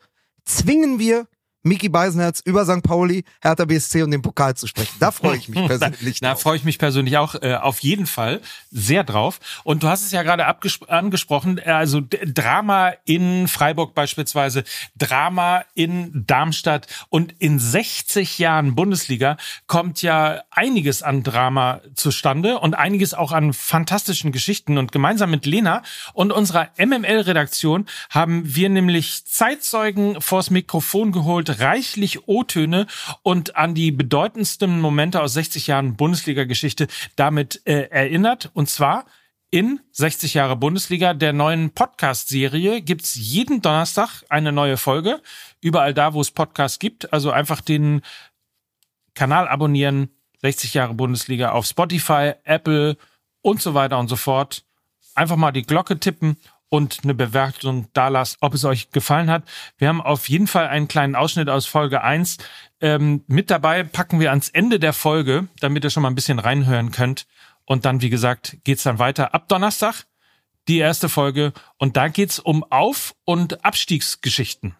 zwingen wir Mickey Beisenherz über St. Pauli, Hertha BSC und den Pokal zu sprechen. Da freue ich mich persönlich. Da drauf. freue ich mich persönlich auch äh, auf jeden Fall sehr drauf. Und du hast es ja gerade angesprochen, äh, also Drama in Freiburg beispielsweise, Drama in Darmstadt und in 60 Jahren Bundesliga kommt ja einiges an Drama zustande und einiges auch an fantastischen Geschichten. Und gemeinsam mit Lena und unserer MML-Redaktion haben wir nämlich Zeitzeugen vors Mikrofon geholt, reichlich O-Töne und an die bedeutendsten Momente aus 60 Jahren Bundesliga-Geschichte damit äh, erinnert. Und zwar in 60 Jahre Bundesliga, der neuen Podcast-Serie, gibt's jeden Donnerstag eine neue Folge. Überall da, wo es Podcasts gibt. Also einfach den Kanal abonnieren. 60 Jahre Bundesliga auf Spotify, Apple und so weiter und so fort. Einfach mal die Glocke tippen und eine Bewertung da lasst, ob es euch gefallen hat. Wir haben auf jeden Fall einen kleinen Ausschnitt aus Folge 1 ähm, mit dabei, packen wir ans Ende der Folge, damit ihr schon mal ein bisschen reinhören könnt. Und dann, wie gesagt, geht's dann weiter ab Donnerstag, die erste Folge. Und da geht's um Auf- und Abstiegsgeschichten.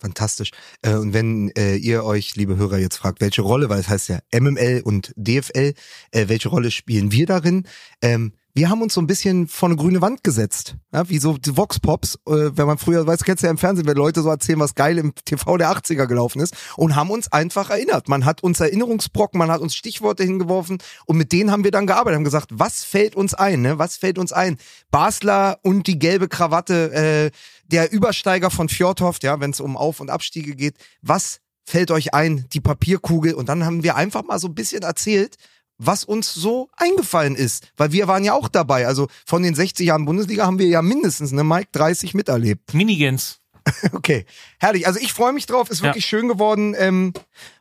Fantastisch. Äh, und wenn äh, ihr euch, liebe Hörer, jetzt fragt, welche Rolle, weil es heißt ja MML und DFL, äh, welche Rolle spielen wir darin? Ähm, wir haben uns so ein bisschen vor eine grüne Wand gesetzt. Ja, wie so die Vox-Pops, äh, wenn man früher, weißt du, kennst ja im Fernsehen, wenn Leute so erzählen, was geil im TV der 80er gelaufen ist und haben uns einfach erinnert. Man hat uns Erinnerungsbrocken, man hat uns Stichworte hingeworfen und mit denen haben wir dann gearbeitet, haben gesagt, was fällt uns ein, ne? Was fällt uns ein? Basler und die gelbe Krawatte, äh, der Übersteiger von Fjordhoft, ja, wenn es um Auf- und Abstiege geht. Was fällt euch ein? Die Papierkugel und dann haben wir einfach mal so ein bisschen erzählt, was uns so eingefallen ist. Weil wir waren ja auch dabei. Also von den 60 Jahren Bundesliga haben wir ja mindestens, ne, Mike, 30 miterlebt. Minigens. Okay, herrlich. Also ich freue mich drauf. Ist Ja. wirklich schön geworden. Ähm,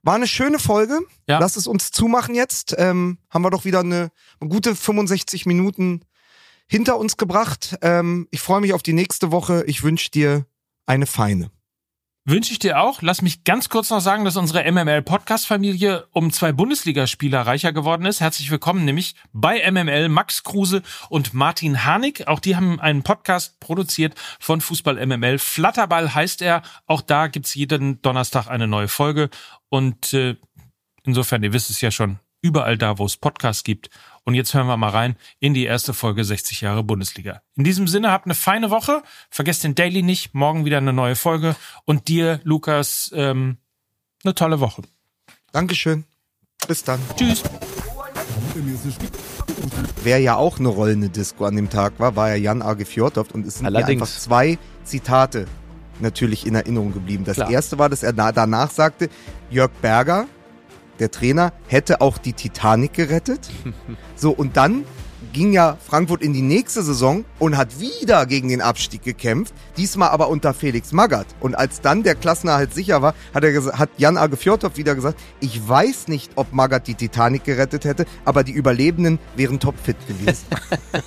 war eine schöne Folge. Ja. Lass es uns zumachen jetzt. Ähm, haben wir doch wieder eine, eine gute 65 Minuten hinter uns gebracht. Ähm, ich freue mich auf die nächste Woche. Ich wünsche dir eine feine. Wünsche ich dir auch. Lass mich ganz kurz noch sagen, dass unsere MML-Podcast-Familie um zwei Bundesligaspieler reicher geworden ist. Herzlich willkommen nämlich bei MML Max Kruse und Martin Harnik. Auch die haben einen Podcast produziert von Fußball MML. Flatterball heißt er. Auch da gibt's jeden Donnerstag eine neue Folge. Und äh, insofern, ihr wisst es ja schon, überall da, wo es Podcasts gibt. Und jetzt hören wir mal rein in die erste Folge 60 Jahre Bundesliga. In diesem Sinne, habt eine feine Woche. Vergesst den Daily nicht. Morgen wieder eine neue Folge. Und dir, Lukas, ähm, eine tolle Woche. Dankeschön. Bis dann. Tschüss. Wer ja auch eine rollende Disco an dem Tag war, war ja Jan Age Fjordhoft und es sind einfach zwei Zitate natürlich in Erinnerung geblieben. Das Klar. erste war, dass er na- danach sagte, Jörg Berger, der Trainer, hätte auch die Titanic gerettet. So, und dann ging ja Frankfurt in die nächste Saison und hat wieder gegen den Abstieg gekämpft, diesmal aber unter Felix Magath. Und als dann der Klassenerhalt sicher war, hat, er hat Jan Age Fjordhoff wieder gesagt, ich weiß nicht, ob Magath die Titanic gerettet hätte, aber die Überlebenden wären topfit gewesen.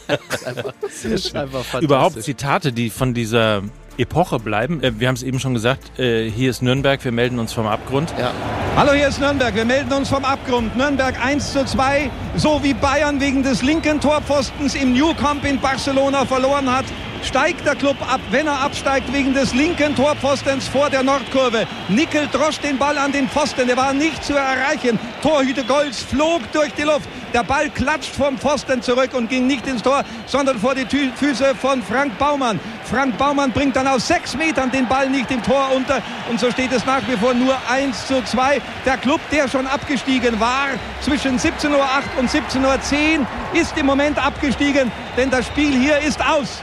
Das ist einfach fantastisch. Überhaupt Zitate, die von dieser Epoche bleiben. Äh, Wir haben es eben schon gesagt, äh, hier ist Nürnberg, wir melden uns vom Abgrund. Ja. Hallo, hier ist Nürnberg. Wir melden uns vom Abgrund. Nürnberg 1 zu 2, so wie Bayern wegen des linken Torpfostens im New Camp in Barcelona verloren hat. Steigt der Club ab, wenn er absteigt, wegen des linken Torpfostens vor der Nordkurve. Nickel drosch den Ball an den Pfosten, der war nicht zu erreichen. Torhüter Golz flog durch die Luft. Der Ball klatscht vom Pfosten zurück und ging nicht ins Tor, sondern vor die Tü Füße von Frank Baumann. Frank Baumann bringt dann aus sechs Metern den Ball nicht im Tor unter und so steht es nach wie vor nur 1 zu 2. Der Club, der schon abgestiegen war, zwischen 17.08 Uhr und 17.10 Uhr ist im Moment abgestiegen, denn das Spiel hier ist aus.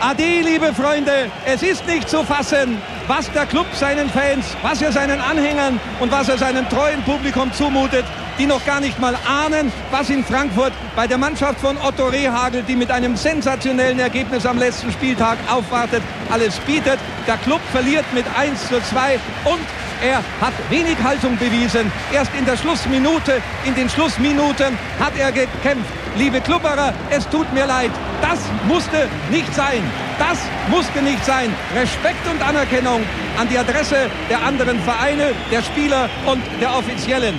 Ade, liebe Freunde, es ist nicht zu fassen, was der Club seinen Fans, was er seinen Anhängern und was er seinem treuen Publikum zumutet, die noch gar nicht mal ahnen, was in Frankfurt bei der Mannschaft von Otto Rehagel, die mit einem sensationellen Ergebnis am letzten Spieltag aufwartet, alles bietet. Der Club verliert mit 1 zu 2 und er hat wenig Haltung bewiesen. Erst in der Schlussminute, in den Schlussminuten hat er gekämpft. Liebe Klubberer, es tut mir leid. Das musste nicht sein. Das musste nicht sein. Respekt und Anerkennung an die Adresse der anderen Vereine, der Spieler und der Offiziellen.